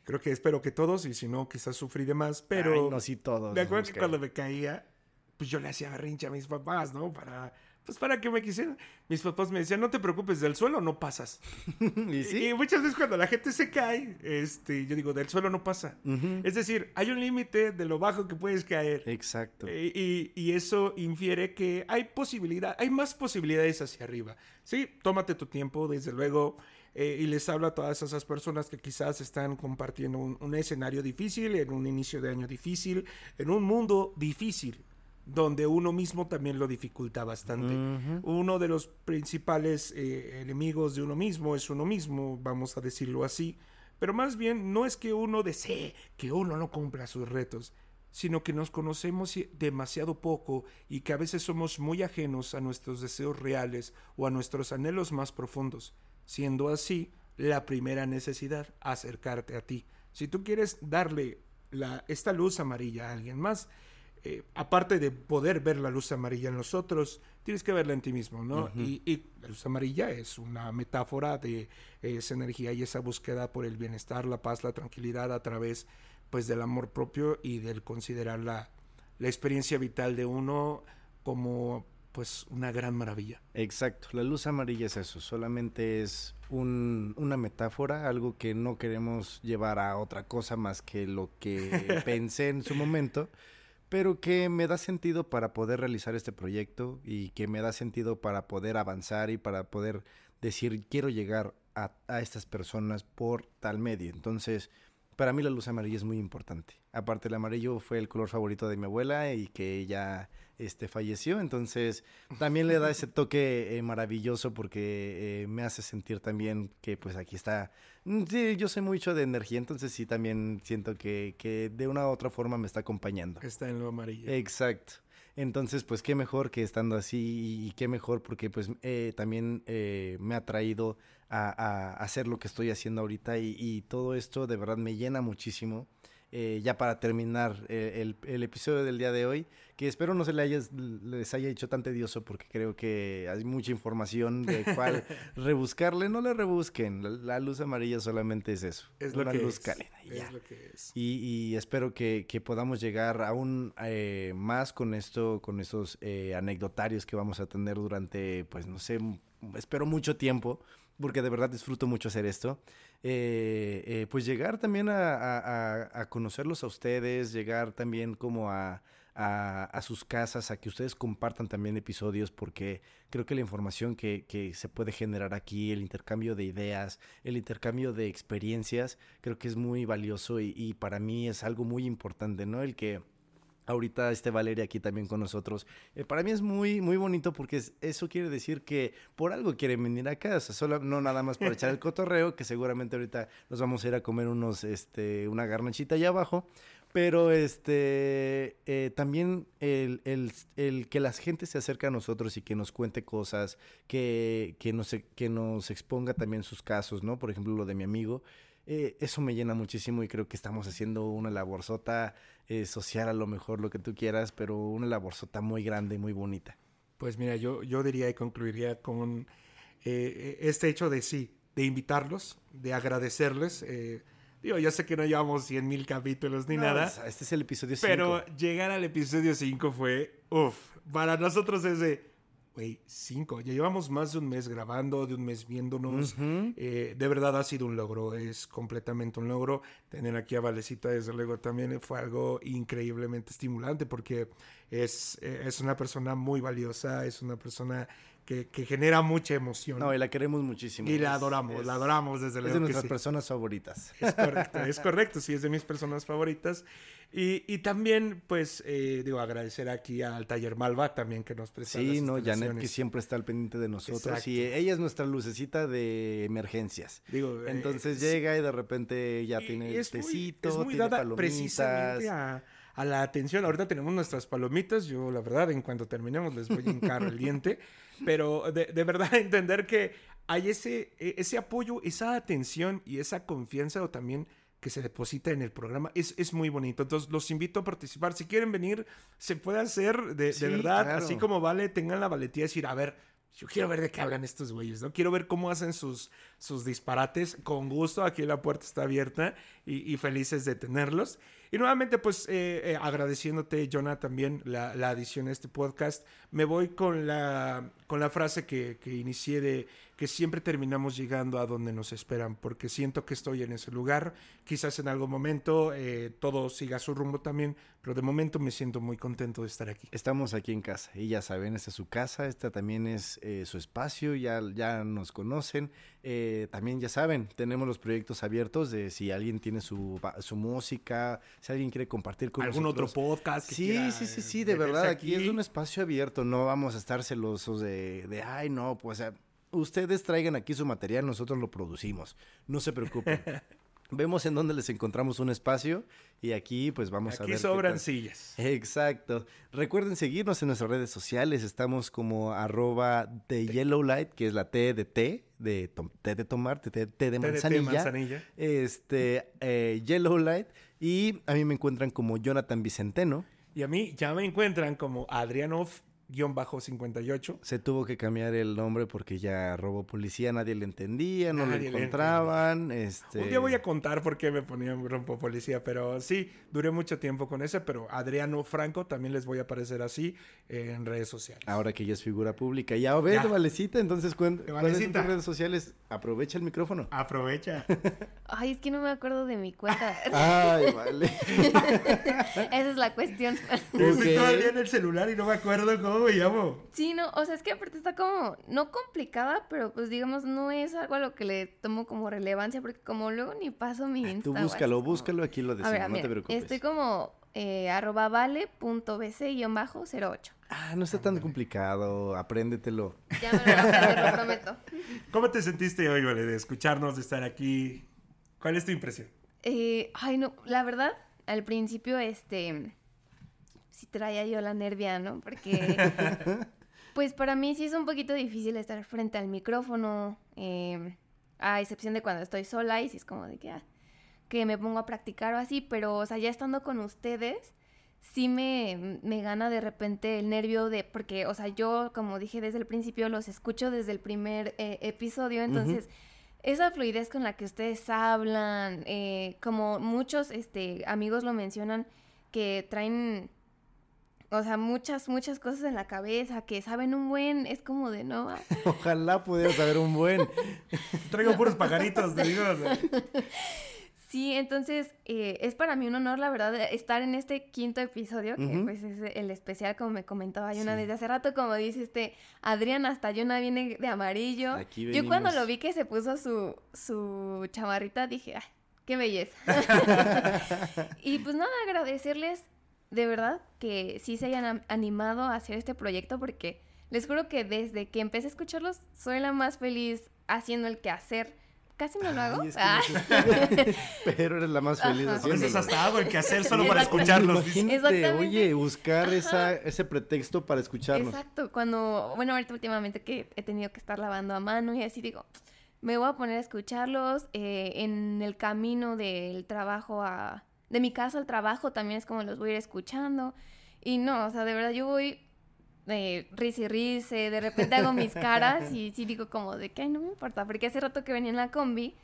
[SPEAKER 3] Creo que espero que todos, y si no, quizás sufrí de más, pero...
[SPEAKER 2] Ay, no, sí todos.
[SPEAKER 3] Me acuerdo que cuando me caía, pues yo le hacía berrinche a mis papás, ¿no? Para pues para que me quisieran. Mis papás me decían, no te preocupes, del suelo no pasas.
[SPEAKER 2] ¿Y, sí?
[SPEAKER 3] y, muchas veces cuando la gente se cae, este, yo digo, del suelo no pasa. Uh -huh. Es decir, hay un límite de lo bajo que puedes caer.
[SPEAKER 2] Exacto.
[SPEAKER 3] Eh, y, y, eso infiere que hay posibilidad, hay más posibilidades hacia arriba. Sí, tómate tu tiempo, desde luego. Eh, y les hablo a todas esas personas que quizás están compartiendo un, un escenario difícil, en un inicio de año difícil, en un mundo difícil donde uno mismo también lo dificulta bastante. Uh -huh. Uno de los principales eh, enemigos de uno mismo es uno mismo, vamos a decirlo así, pero más bien no es que uno desee que uno no cumpla sus retos, sino que nos conocemos demasiado poco y que a veces somos muy ajenos a nuestros deseos reales o a nuestros anhelos más profundos, siendo así la primera necesidad acercarte a ti. Si tú quieres darle la, esta luz amarilla a alguien más, eh, aparte de poder ver la luz amarilla en los otros, tienes que verla en ti mismo, ¿no? Uh -huh. y, y, la luz amarilla es una metáfora de esa energía y esa búsqueda por el bienestar, la paz, la tranquilidad a través, pues, del amor propio y del considerar la, la experiencia vital de uno como, pues, una gran maravilla.
[SPEAKER 2] Exacto, la luz amarilla es eso, solamente es un, una metáfora, algo que no queremos llevar a otra cosa más que lo que pensé en su momento pero que me da sentido para poder realizar este proyecto y que me da sentido para poder avanzar y para poder decir quiero llegar a, a estas personas por tal medio. Entonces, para mí la luz amarilla es muy importante. Aparte el amarillo fue el color favorito de mi abuela y que ella este, falleció, entonces también le da ese toque eh, maravilloso porque eh, me hace sentir también que pues aquí está, mm, sí, yo soy mucho de energía, entonces sí también siento que, que de una u otra forma me está acompañando.
[SPEAKER 3] Está en lo amarillo.
[SPEAKER 2] Exacto. Entonces, pues qué mejor que estando así y qué mejor porque pues eh, también eh, me ha traído a, a, hacer lo que estoy haciendo ahorita y, y, todo esto de verdad me llena muchísimo. Eh, ya para terminar eh, el, el, episodio del día de hoy, que espero no se le haya, les haya hecho tan tedioso porque creo que hay mucha información de cuál rebuscarle. No le rebusquen, la, la, luz amarilla solamente es eso,
[SPEAKER 3] es
[SPEAKER 2] una
[SPEAKER 3] lo
[SPEAKER 2] luz
[SPEAKER 3] es.
[SPEAKER 2] cálida. Y,
[SPEAKER 3] es lo que es.
[SPEAKER 2] y, y espero que, que, podamos llegar aún eh, más con esto, con estos eh, anecdotarios que vamos a tener durante, pues no sé, espero mucho tiempo porque de verdad disfruto mucho hacer esto, eh, eh, pues llegar también a, conocerlos a ustedes, llegar también como a, a, sus casas, a que ustedes compartan también episodios, porque creo que la información que, que, se puede generar aquí, el intercambio de ideas, el intercambio de experiencias, creo que es muy valioso y, y para mí es algo muy importante, ¿no? El que ahorita este Valeria aquí también con nosotros. Eh, para mí es muy, muy bonito porque es, eso quiere decir que por algo quieren venir acá, o sea, solo, no nada más para echar el cotorreo, que seguramente ahorita nos vamos a ir a comer unos, este, una garnachita allá abajo. Pero este eh, también el, el, el, que la gente se acerque a nosotros y que nos cuente cosas, que, que, nos, que nos exponga también sus casos, ¿no? Por ejemplo, lo de mi amigo. Eh, eso me llena muchísimo y creo que estamos haciendo una laborzota eh, social a lo mejor, lo que tú quieras, pero una laborzota muy grande y muy bonita.
[SPEAKER 3] Pues mira, yo, yo diría y concluiría con eh, este hecho de sí, de invitarlos, de agradecerles. Eh, digo, ya sé que no llevamos 100 mil capítulos ni
[SPEAKER 2] no,
[SPEAKER 3] nada.
[SPEAKER 2] Este es el episodio 5.
[SPEAKER 3] Pero llegar al episodio 5 fue, uff, para nosotros es de güey, cinco. Ya llevamos más de un mes grabando, de un mes viéndonos. Uh -huh. eh, de verdad ha sido un logro, es completamente un logro. Tener aquí a Valecita, desde luego, también fue algo increíblemente estimulante porque es, es una persona muy valiosa, es una persona que, que, genera mucha emoción.
[SPEAKER 2] No, y la queremos muchísimo.
[SPEAKER 3] Y la adoramos, es, la adoramos desde luego.
[SPEAKER 2] Es de nuestras sí. personas favoritas.
[SPEAKER 3] Es correcto, es correcto, sí, es de mis personas favoritas. Y, y también, pues, eh, digo, agradecer aquí al Taller Malva también que nos presta.
[SPEAKER 2] Sí, no, Janet que siempre está al pendiente de nosotros. Exacto. Y ella es nuestra lucecita de emergencias.
[SPEAKER 3] Digo,
[SPEAKER 2] Entonces
[SPEAKER 3] eh,
[SPEAKER 2] llega y de repente ya tiene
[SPEAKER 3] es
[SPEAKER 2] tecito,
[SPEAKER 3] muy, es muy
[SPEAKER 2] tiene
[SPEAKER 3] dada
[SPEAKER 2] palomitas.
[SPEAKER 3] precisamente a, a la atención. Ahorita tenemos nuestras palomitas. Yo, la verdad, en cuanto terminemos les voy a hincar el diente. Pero de, de, verdad entender que hay ese, ese apoyo, esa atención y esa confianza o también que se deposita en el programa es, es muy bonito. Entonces los invito a participar. Si quieren venir, se puede hacer de,
[SPEAKER 2] Sí,
[SPEAKER 3] de verdad.
[SPEAKER 2] claro.
[SPEAKER 3] Así como vale, tengan la valentía de decir, a ver, yo quiero ver de qué hablan estos güeyes, ¿no? Quiero ver cómo hacen sus, sus disparates. Con gusto, aquí la puerta está abierta y, y felices de tenerlos. Y nuevamente, pues, eh, eh, agradeciéndote, Jonah, también la, la, adición a este podcast. Me voy con la, con la frase que, que inicié de que siempre terminamos llegando a donde nos esperan, porque siento que estoy en ese lugar. Quizás en algún momento eh, todo siga su rumbo también, pero de momento me siento muy contento de estar aquí.
[SPEAKER 2] Estamos aquí en casa y ya saben, esta es su casa, esta también es eh, su espacio, ya, ya nos conocen. Eh, también ya saben, tenemos los proyectos abiertos de si alguien tiene su, su música, si alguien quiere compartir con
[SPEAKER 3] algún
[SPEAKER 2] nosotros.
[SPEAKER 3] otro podcast. Que
[SPEAKER 2] sí,
[SPEAKER 3] quiera,
[SPEAKER 2] sí, sí, sí, de verdad, aquí. aquí. es un espacio abierto, no vamos a estar celosos de, de ay, no, pues... Ustedes traigan aquí su material, nosotros lo producimos. No se preocupen. Vemos en dónde les encontramos un espacio y aquí pues vamos
[SPEAKER 3] aquí
[SPEAKER 2] a ver.
[SPEAKER 3] Aquí sobran sillas.
[SPEAKER 2] Exacto. Recuerden seguirnos en nuestras redes sociales. Estamos como arroba de Yellow Light, que es la T de té, de té de tomar, té, té de manzanilla.
[SPEAKER 3] de manzanilla.
[SPEAKER 2] Este, eh, Yellow Light. Y a mí me encuentran como Jonathan Vicenteno.
[SPEAKER 3] Y a mí ya me encuentran como Adrianov 58.
[SPEAKER 2] Se tuvo que cambiar el nombre porque ya robó policía, nadie le entendía, no
[SPEAKER 3] Nadie
[SPEAKER 2] lo
[SPEAKER 3] le
[SPEAKER 2] encontraban. Este...
[SPEAKER 3] Un día voy a contar por qué me ponían rompo policía, pero sí, duré mucho tiempo con ese, pero Adriano Franco también les voy a aparecer así en redes sociales.
[SPEAKER 2] Ahora que ya es figura pública. Ya, a ver,
[SPEAKER 3] Ya.
[SPEAKER 2] Valecita, entonces, cuen- ¿cuáles son
[SPEAKER 3] Valecita.
[SPEAKER 2] tus redes sociales? Aprovecha el micrófono.
[SPEAKER 3] Aprovecha.
[SPEAKER 1] Ay, es que no me acuerdo de mi cuenta.
[SPEAKER 2] Ay, vale.
[SPEAKER 1] Esa es la cuestión.
[SPEAKER 3] Estoy
[SPEAKER 2] Ok.
[SPEAKER 3] todavía en el celular y no me acuerdo cómo me llamo.
[SPEAKER 1] Sí, no, o sea, es que aparte está como, no complicada, pero pues digamos, no es algo a lo que le tomo como relevancia, porque como luego ni paso mi Insta.
[SPEAKER 2] Tú búscalo,
[SPEAKER 1] como-
[SPEAKER 2] búscalo, aquí lo
[SPEAKER 1] A
[SPEAKER 2] decimos,
[SPEAKER 1] ver,
[SPEAKER 2] no
[SPEAKER 1] mira,
[SPEAKER 2] te preocupes.
[SPEAKER 1] estoy como eh, arroba vale.bc-08.
[SPEAKER 2] Ah, no está tan complicado, apréndetelo.
[SPEAKER 1] Ya me lo voy a aprender, lo prometo.
[SPEAKER 3] ¿Cómo te sentiste hoy, Vale, de escucharnos, de estar aquí? ¿Cuál es tu impresión?
[SPEAKER 1] Eh, ay, no, la verdad, al principio, este, sí traía yo la nervia, ¿no? Porque, pues para mí sí es un poquito difícil estar frente al micrófono, eh, a excepción de cuando estoy sola y sí es como de que, ah, que me pongo a practicar o así, pero, o sea, ya estando con ustedes, sí me, me gana de repente el nervio de, porque, o sea, yo, como dije desde el principio, los escucho desde el primer eh, episodio, entonces esa fluidez con la que ustedes hablan, eh, como muchos este, amigos lo mencionan, que traen, o sea, muchas, muchas cosas en la cabeza, que saben un buen, es como de no.
[SPEAKER 2] Ojalá pudieras saber un buen.
[SPEAKER 3] Traigo puros pajaritos, te digo.
[SPEAKER 1] Sí, entonces eh, es para mí un honor, la verdad, estar en este quinto episodio, que pues es el especial, como me comentaba Yuna
[SPEAKER 2] Sí.
[SPEAKER 1] desde hace rato, como dice este Adrián, hasta Yuna viene de amarillo.
[SPEAKER 2] Aquí
[SPEAKER 1] Yo cuando lo vi que se puso su, su chamarrita, dije, ¡ay, qué belleza! y pues nada, agradecerles de verdad que sí se hayan animado a hacer este proyecto, porque les juro que desde que empecé a escucharlos, soy la más feliz haciendo el quehacer. Casi no lo hago.
[SPEAKER 2] Ay, es que
[SPEAKER 1] Ah.
[SPEAKER 2] no sé- Pero eres la más feliz
[SPEAKER 1] Ajá.
[SPEAKER 3] A
[SPEAKER 2] haciéndolo.
[SPEAKER 3] veces hasta hago el quehacer solo para escucharlos.
[SPEAKER 2] Imagínate, oye, buscar esa, ese pretexto para escucharnos.
[SPEAKER 1] Exacto, cuando, bueno, ahorita últimamente que he tenido que estar lavando a mano y así digo, me voy a poner a escucharlos eh, en el camino del trabajo a, de mi casa al trabajo también es como los voy a ir escuchando. Y no, o sea, de verdad yo voy de risa y risa, de repente hago mis caras y sí digo como de que, no me importa, porque hace rato que venía en la combi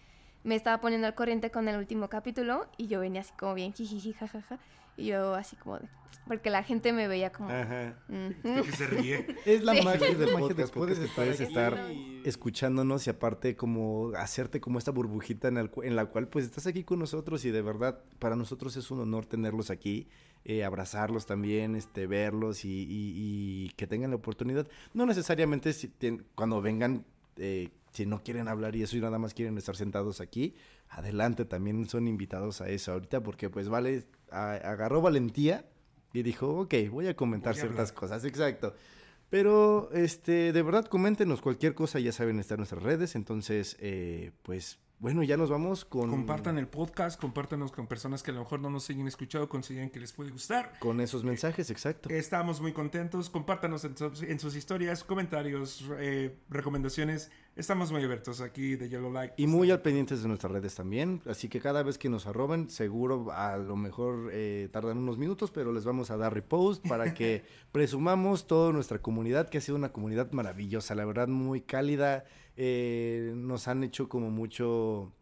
[SPEAKER 1] me estaba poniendo al corriente con el último capítulo y yo venía así como bien jijiji, jajaja, y yo así como de, porque la gente me veía como...
[SPEAKER 2] Ajá.
[SPEAKER 3] Que se ríe.
[SPEAKER 2] Es la
[SPEAKER 1] Sí.
[SPEAKER 2] magia del
[SPEAKER 5] Magia
[SPEAKER 2] podcast, puedes
[SPEAKER 5] estar
[SPEAKER 2] estar
[SPEAKER 5] aquí.
[SPEAKER 2] escuchándonos y aparte como hacerte como esta burbujita en, el cu- en la cual pues estás aquí con nosotros y de verdad para nosotros es un honor tenerlos aquí, eh, abrazarlos también, este, verlos y, y- y que tengan la oportunidad. No necesariamente si cuando vengan, eh, si no quieren hablar y eso y nada más quieren estar sentados aquí, adelante, también son invitados a eso ahorita porque pues vale, a- agarró valentía y dijo, ok, voy a comentar
[SPEAKER 3] Voy a
[SPEAKER 2] ciertas cosas, exacto. Pero, este, de verdad, coméntenos cualquier cosa, ya saben, está en nuestras redes. Entonces, eh, pues, bueno, ya nos vamos con...
[SPEAKER 3] Compartan el podcast, compártanos con personas que a lo mejor no nos hayan escuchado, consideren que les puede gustar.
[SPEAKER 2] Con esos mensajes, exacto.
[SPEAKER 3] Estamos muy contentos. Compártanos en, sus- en sus historias, comentarios, eh, recomendaciones. Estamos muy abiertos aquí de Yellow Light.
[SPEAKER 2] Y muy al pendientes de nuestras redes también. Así que cada vez que nos arroben, seguro a lo mejor eh, tardan unos minutos, pero les vamos a dar repost para que presumamos toda nuestra comunidad, que ha sido una comunidad maravillosa, la verdad, muy cálida. Eh, nos han hecho como mucho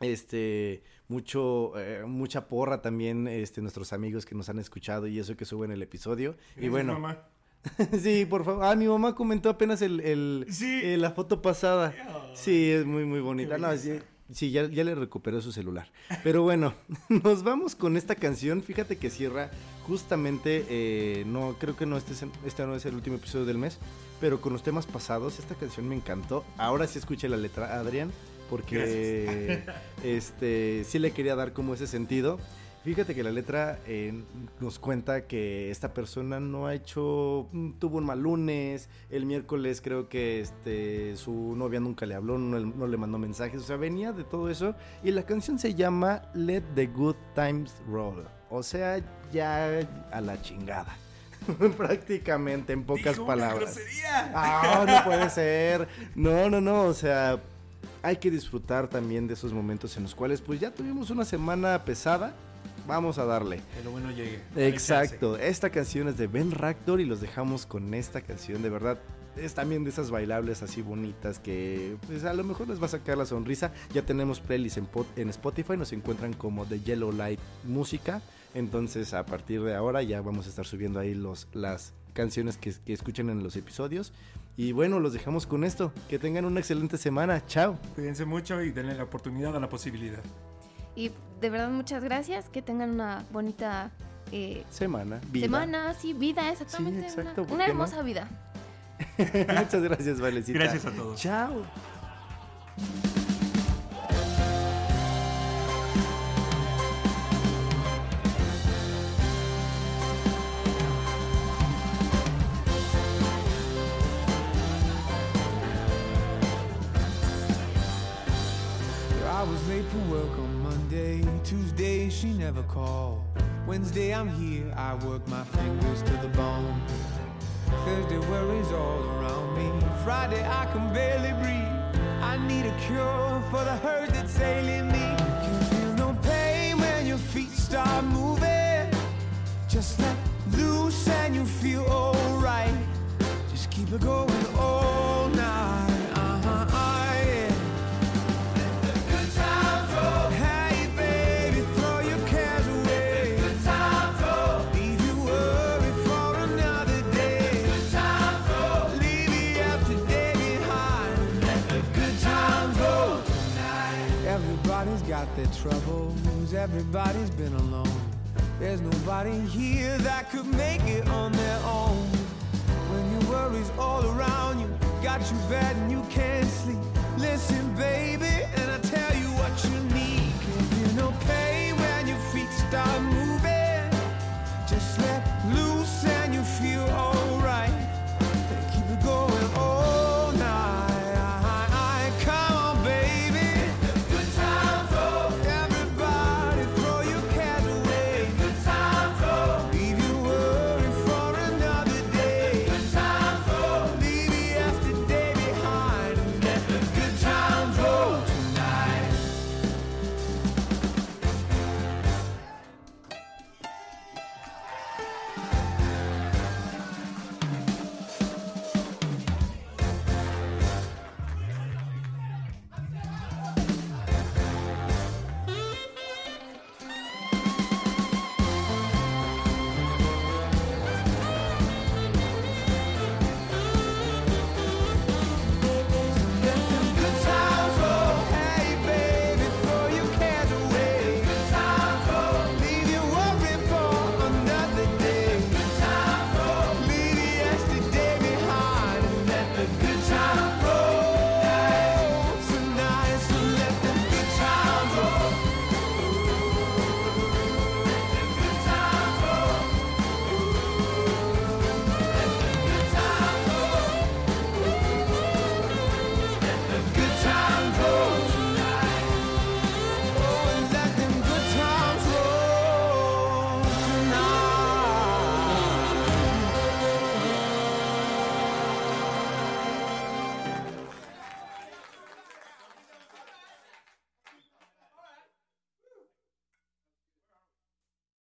[SPEAKER 2] este mucho eh, mucha porra también este nuestros amigos que nos han escuchado y eso que suben el episodio. Y bueno.
[SPEAKER 3] mamá.
[SPEAKER 2] sí por favor. Ah mi mamá comentó apenas el, el-
[SPEAKER 3] Sí.
[SPEAKER 2] eh, la foto pasada. Sí es muy muy bonita. no, sí, sí, ya, ya le recuperó su celular. Pero bueno nos vamos con esta canción. Fíjate que cierra justamente eh, no creo que no este, es- este no es el último episodio del mes pero con los temas pasados esta canción me encantó. Ahora sí escuché la letra Adrián porque este sí le quería dar como ese sentido. Fíjate que la letra eh, nos cuenta que esta persona no ha hecho, mm, tuvo un mal lunes, el miércoles creo que este su novia nunca le habló, no, no le mandó mensajes, o sea, venía de todo eso y la canción se llama Let the Good Times Roll, o sea, ya a la chingada. Prácticamente en pocas
[SPEAKER 3] Dijo
[SPEAKER 2] palabras. Ah, no puede ser. No, no, no. O sea, hay que disfrutar también de esos momentos en los cuales, pues ya tuvimos una semana pesada.
[SPEAKER 5] Vamos a darle.
[SPEAKER 3] Que lo bueno llegue.
[SPEAKER 5] Exacto, esta canción es de Ben Ractor y los dejamos con esta canción, de verdad. Es también de esas bailables así bonitas que pues, a lo mejor les va a sacar la sonrisa. Ya tenemos playlist en, en Spotify, nos encuentran como The Yellow Light Música. Entonces a partir de ahora ya vamos a estar subiendo ahí los, las canciones que, que escuchen en los episodios. Y bueno, los dejamos con esto. Que tengan una excelente semana. Chao.
[SPEAKER 3] Cuídense mucho y denle la oportunidad a la posibilidad.
[SPEAKER 1] Y de verdad muchas gracias. Que tengan una bonita eh,
[SPEAKER 5] semana. Vida.
[SPEAKER 1] Semana, sí, vida, exactamente. exacto, una, una hermosa vida.
[SPEAKER 5] muchas gracias, Valecita.
[SPEAKER 3] Gracias a todos.
[SPEAKER 5] Chao. for work on Monday. She never called. Wednesday, I'm here. I work my fingers to the bone. Thursday, worries all around me. Friday, I can barely breathe. I need a cure for the hurt that's ailing me. You can feel no pain when your feet start moving. Just let loose and you feel alright. Just keep it going Everybody's been alone. There's nobody here that could make it on their own. When your worries all around you, got you bad and you can't